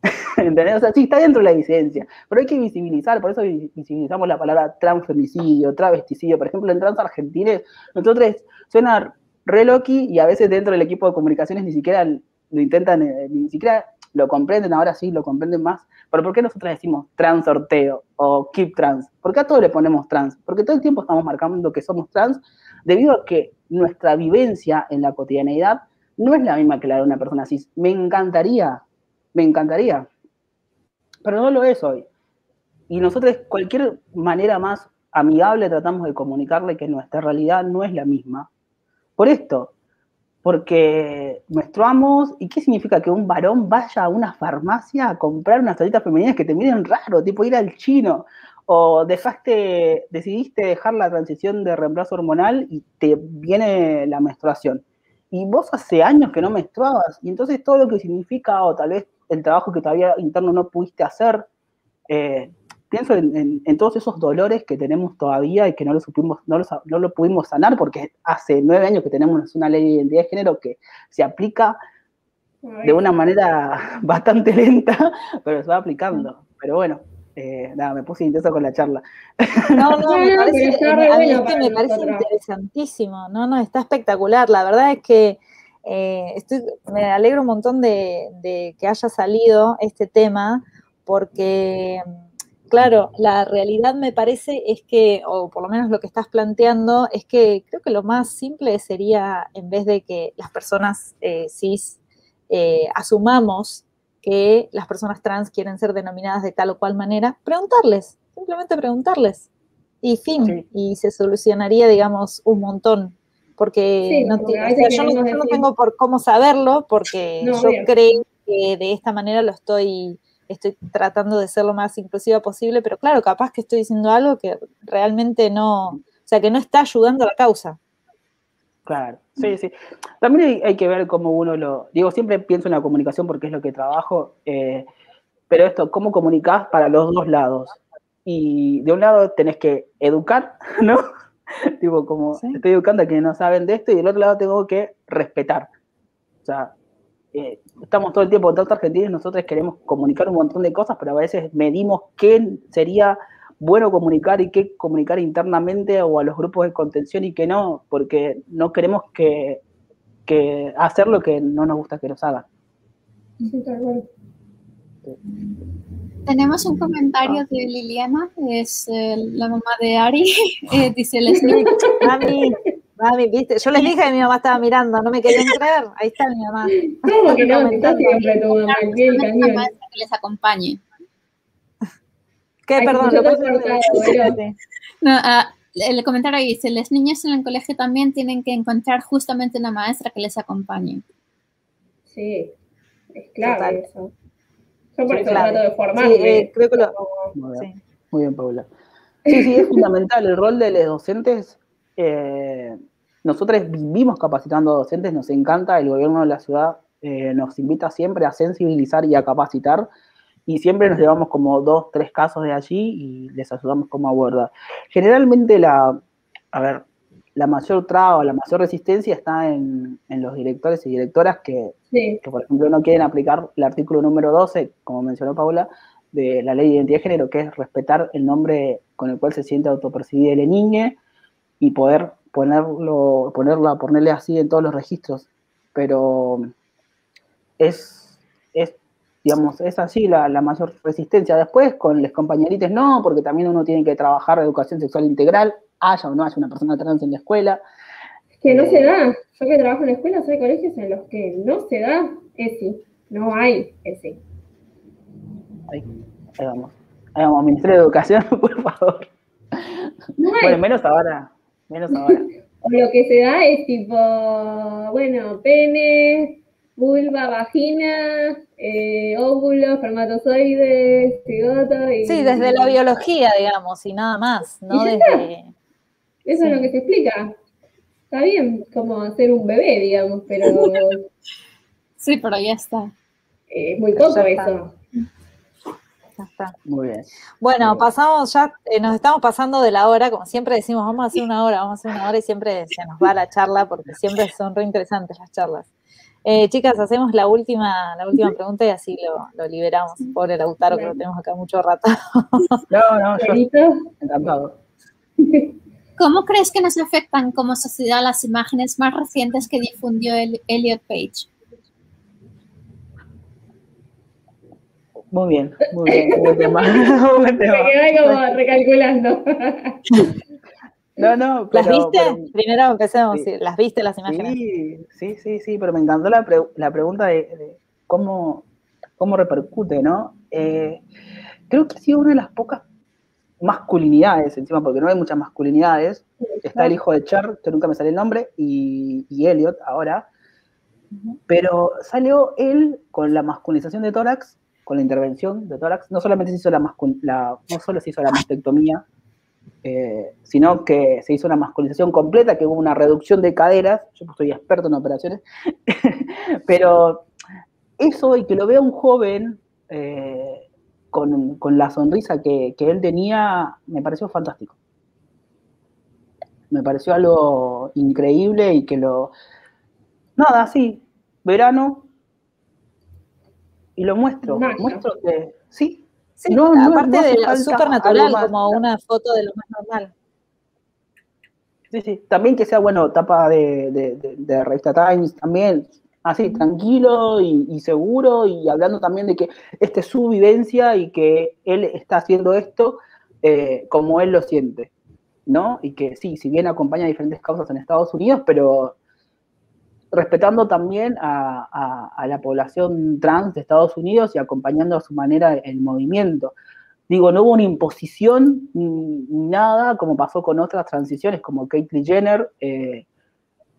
¿Entendés? O sea, sí, está dentro de la disidencia, pero hay que visibilizar, por eso visibilizamos la palabra transfemicidio, travesticidio. Por ejemplo, en Trans Argentines, nosotros suena re loki y a veces dentro del equipo de comunicaciones ni siquiera lo intentan, eh, ni siquiera lo comprenden, ahora sí lo comprenden más. Pero ¿por qué nosotros decimos trans sorteo o keep trans? ¿Por qué a todos le ponemos trans? Porque todo el tiempo estamos marcando que somos trans debido a que nuestra vivencia en la cotidianeidad no es la misma que la de una persona cis. Me encantaría, me encantaría, pero no lo es hoy. Y nosotros cualquier manera más amigable tratamos de comunicarle que nuestra realidad no es la misma. Por esto, porque menstruamos, ¿y qué significa que un varón vaya a una farmacia a comprar unas toallitas femeninas que te miren raro, tipo ir al chino? O dejaste, decidiste dejar la transición de reemplazo hormonal y te viene la menstruación. Y vos hace años que no menstruabas, y entonces todo lo que significa, o tal vez el trabajo que todavía interno no pudiste hacer, eh, pienso en, todos esos dolores que tenemos todavía y que no lo, supimos, no, no lo pudimos sanar porque hace nueve años que tenemos una ley de identidad de género que se aplica de una manera bastante lenta, pero se va aplicando. Pero bueno, eh, nada, me puse intenso con la charla. No, no, me parece, me parece interesantísimo, no, no, está espectacular. La verdad es que eh, estoy, me alegro un montón de, de que haya salido este tema, porque Claro, la realidad me parece es que, o por lo menos lo que estás planteando, es que creo que lo más simple sería, en vez de que las personas eh, cis eh, asumamos que las personas trans quieren ser denominadas de tal o cual manera, preguntarles, simplemente preguntarles. Y fin, y se solucionaría, digamos, un montón. Porque no, yo, no, tengo por cómo saberlo, porque yo creo que de esta manera lo estoy estoy tratando de ser lo más inclusiva posible, pero claro, capaz que estoy diciendo algo que realmente no, o sea, que no está ayudando a la causa. Claro, sí, sí. También hay, que ver cómo uno lo, digo, siempre pienso en la comunicación porque es lo que trabajo, eh, pero esto, cómo comunicás para los dos lados. Y de un lado tenés que educar, ¿no? tipo, como estoy educando a quienes no saben de esto, y del otro lado tengo que respetar. O sea, eh, estamos todo el tiempo, tanto argentinos, nosotros queremos comunicar un montón de cosas, pero a veces medimos qué sería bueno comunicar y qué comunicar internamente o a los grupos de contención y qué no, porque no queremos que, hacer lo que no nos gusta que nos hagan. Tenemos un comentario de Liliana, es eh, la mamá de Ari, eh, dice Leslie. Mami, viste, yo les dije que mi mamá estaba mirando, no me querían creer. Ahí está mi mamá. ¿Cómo que no? Está siempre tu mamá, que les acompañe. ¿Qué? Perdón, lo no, uh, el comentario dice, las niñas en el colegio también tienen que encontrar justamente una maestra que les acompañe. Sí, es clave eso. Yo por eso trato de formarme. Sí, eh, creo que lo... Muy bien, muy bien, Paula. Sí, sí, es fundamental el rol de los docentes eh, nosotros vivimos capacitando a docentes, nos encanta, el gobierno de la ciudad eh, nos invita siempre a sensibilizar y a capacitar, y siempre nos llevamos como dos, tres casos de allí y les ayudamos como abordar. Generalmente la, a ver, la mayor traba, la mayor resistencia está en, los directores y directoras que, que, por ejemplo, no quieren aplicar el artículo número 12, como mencionó Paula, de la ley de identidad de género, que es respetar el nombre con el cual se siente autopercibida la niña, y poder ponerlo, ponerla, ponerle así en todos los registros. Pero es, es digamos, es así la, mayor resistencia. Después, con los compañeritos no, porque también uno tiene que trabajar educación sexual integral, haya o no haya una persona trans en la escuela. que no se da. Yo que trabajo en la escuela, soy colegios en los que no se da ese. No hay ese. Ahí, ahí vamos. Ahí vamos, Ministerio de Educación, por favor. No. Bueno, menos ahora. Menos ahora. O lo que se da es tipo, bueno, pene, vulva, vagina, eh, óvulo, espermatozoides, cigoto y... Sí, desde la biología, digamos, y nada más, no desde... Eso es lo que se explica. Está bien como hacer un bebé, digamos, pero Sí, pero ya está. eh, es muy poco eso. Ya está. Muy bien. Bueno, pasamos ya, eh, nos estamos pasando de la hora, como siempre decimos, vamos a hacer una hora, vamos a hacer una hora y siempre se nos va la charla porque siempre son re interesantes las charlas. Eh, chicas, hacemos la última, la última pregunta y así lo, lo liberamos. Pobre Lautaro, que lo tenemos acá mucho rato. No, no, yo encantado. ¿Cómo crees que nos afectan como sociedad las imágenes más recientes que difundió el Elliot Page? Muy bien, muy bien. Buen tema. Buen Me tema. quedé ahí como recalculando. No, no, ¿Las viste? pero- Primero empecemos, Sí. sí, ¿las viste las imágenes? Sí, sí, sí, sí, pero me encantó la, pre- la pregunta de, de cómo, cómo repercute, ¿no? Eh, creo que ha sido una de las pocas masculinidades, encima, porque no hay muchas masculinidades. Está el hijo de Cher, que nunca me sale el nombre, y, y Elliot ahora. Pero salió él con la masculinización de tórax, con la intervención de tórax. No solamente se hizo la, la no solo se hizo la mastectomía, eh, sino que se hizo una masculinización completa, que hubo una reducción de caderas. Yo pues soy experto en operaciones, pero eso y que lo vea un joven eh, con, con la sonrisa que, que él tenía, me pareció fantástico. Me pareció algo increíble y que lo... Nada, sí, verano, y lo muestro. Muestro que, sí, Sí, No, no, aparte de lo falta súper algo natural, más. como una foto de lo más normal. Sí, sí. También que sea, bueno, tapa de, de, de- de revista Times, también así, tranquilo y, y seguro, y hablando también de que esta es su vivencia y que él está haciendo esto eh, como él lo siente, ¿no? Y que sí, si bien acompaña diferentes causas en Estados Unidos, pero respetando también a, a- a la población trans de Estados Unidos y acompañando a su manera el movimiento. Digo, no hubo una imposición ni, nada, como pasó con otras transiciones, como Caitlyn Jenner, eh,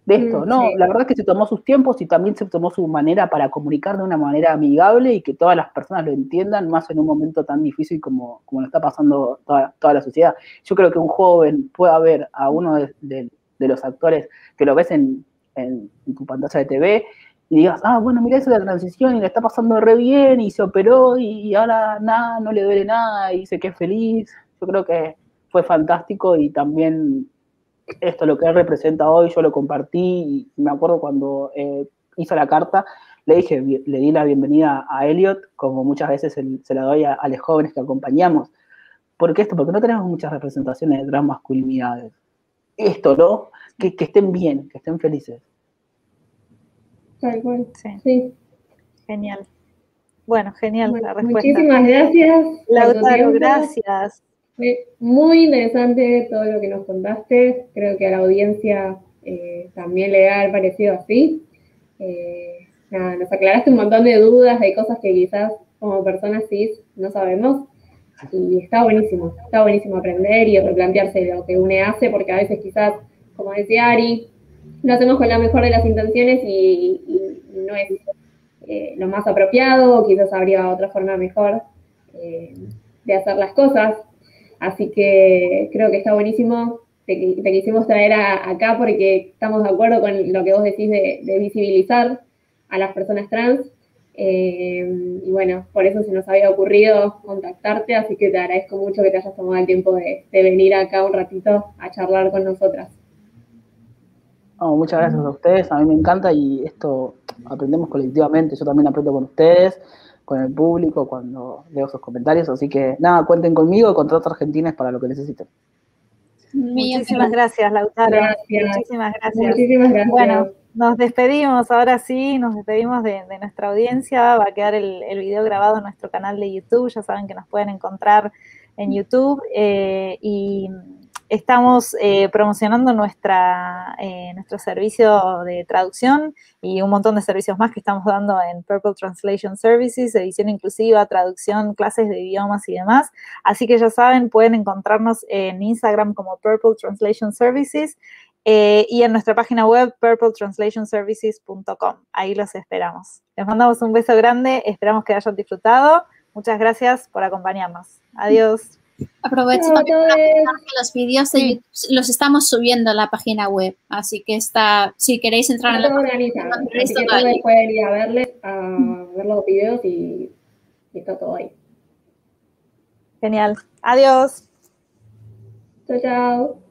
de esto. Mm, no, sí. la verdad es que se tomó sus tiempos y también se tomó su manera para comunicar de una manera amigable y que todas las personas lo entiendan, más en un momento tan difícil como, como lo está pasando toda, toda la sociedad. Yo creo que un joven pueda ver a uno de, de- de los actores que lo ves en, en- en tu pantalla de TV y digas, ah, bueno, mira, esa es la transición y le está pasando re bien y se operó y ahora nada, no le duele nada y dice que es feliz. Yo creo que fue fantástico y también esto, lo que él representa hoy, yo lo compartí y me acuerdo cuando eh, hizo la carta, le dije, le di la bienvenida a Elliot, como muchas veces se la doy a, a los jóvenes que acompañamos. ¿Por qué esto? Porque no tenemos muchas representaciones de transmasculinidades. Esto, ¿no? Que, que estén bien, que estén felices. Tal cual. Sí, Sí. genial. Bueno, genial Bueno, la respuesta. muchísimas gracias. Lautaro, gracias. Fue muy interesante todo lo que nos contaste. Creo que a la audiencia eh, también le ha parecido así. Eh, nada, nos aclaraste un montón de dudas, de cosas que quizás como personas cis no sabemos. Y está buenísimo, está buenísimo aprender y replantearse lo que uno hace, porque a veces quizás, como decía Ari, lo hacemos con la mejor de las intenciones y, no es eh, lo más apropiado, quizás habría otra forma mejor eh, de hacer las cosas. Así que creo que está buenísimo. Te, te quisimos traer acá porque estamos de acuerdo con lo que vos decís de, de visibilizar a las personas trans. Eh, y bueno, por eso se nos había ocurrido contactarte, así que te agradezco mucho que te hayas tomado el tiempo de, de venir acá un ratito a charlar con nosotras. No, muchas gracias a ustedes, a mí me encanta y esto aprendemos colectivamente, yo también aprendo con ustedes, con el público, cuando leo sus comentarios, así que nada, cuenten conmigo y con Trata Argentinas para lo que necesiten. Muchísimas gracias, Lautaro. Gracias. Muchísimas gracias. Muchísimas gracias. Bueno, nos despedimos, ahora sí, nos despedimos de, nuestra audiencia. Va a quedar el, video grabado en nuestro canal de YouTube. Ya saben que nos pueden encontrar en YouTube. eh, y estamos eh, promocionando eh, nuestro servicio de traducción y un montón de servicios más que estamos dando en Purple Translation Services, edición inclusiva, traducción, clases de idiomas y demás. Así que ya saben, pueden encontrarnos en Instagram como Purple Translation Services eh, y en nuestra página web purpletranslationservices.com. Ahí los esperamos. Les mandamos un beso grande, esperamos que hayan disfrutado. Muchas gracias por acompañarnos. Adiós. Aprovecho para que los vídeos de YouTube los estamos subiendo a la página web, así que está, si queréis entrar en la página web, pueden ir a verles, a ver los videos y, y está todo ahí. Genial. Adiós. Chao, chao.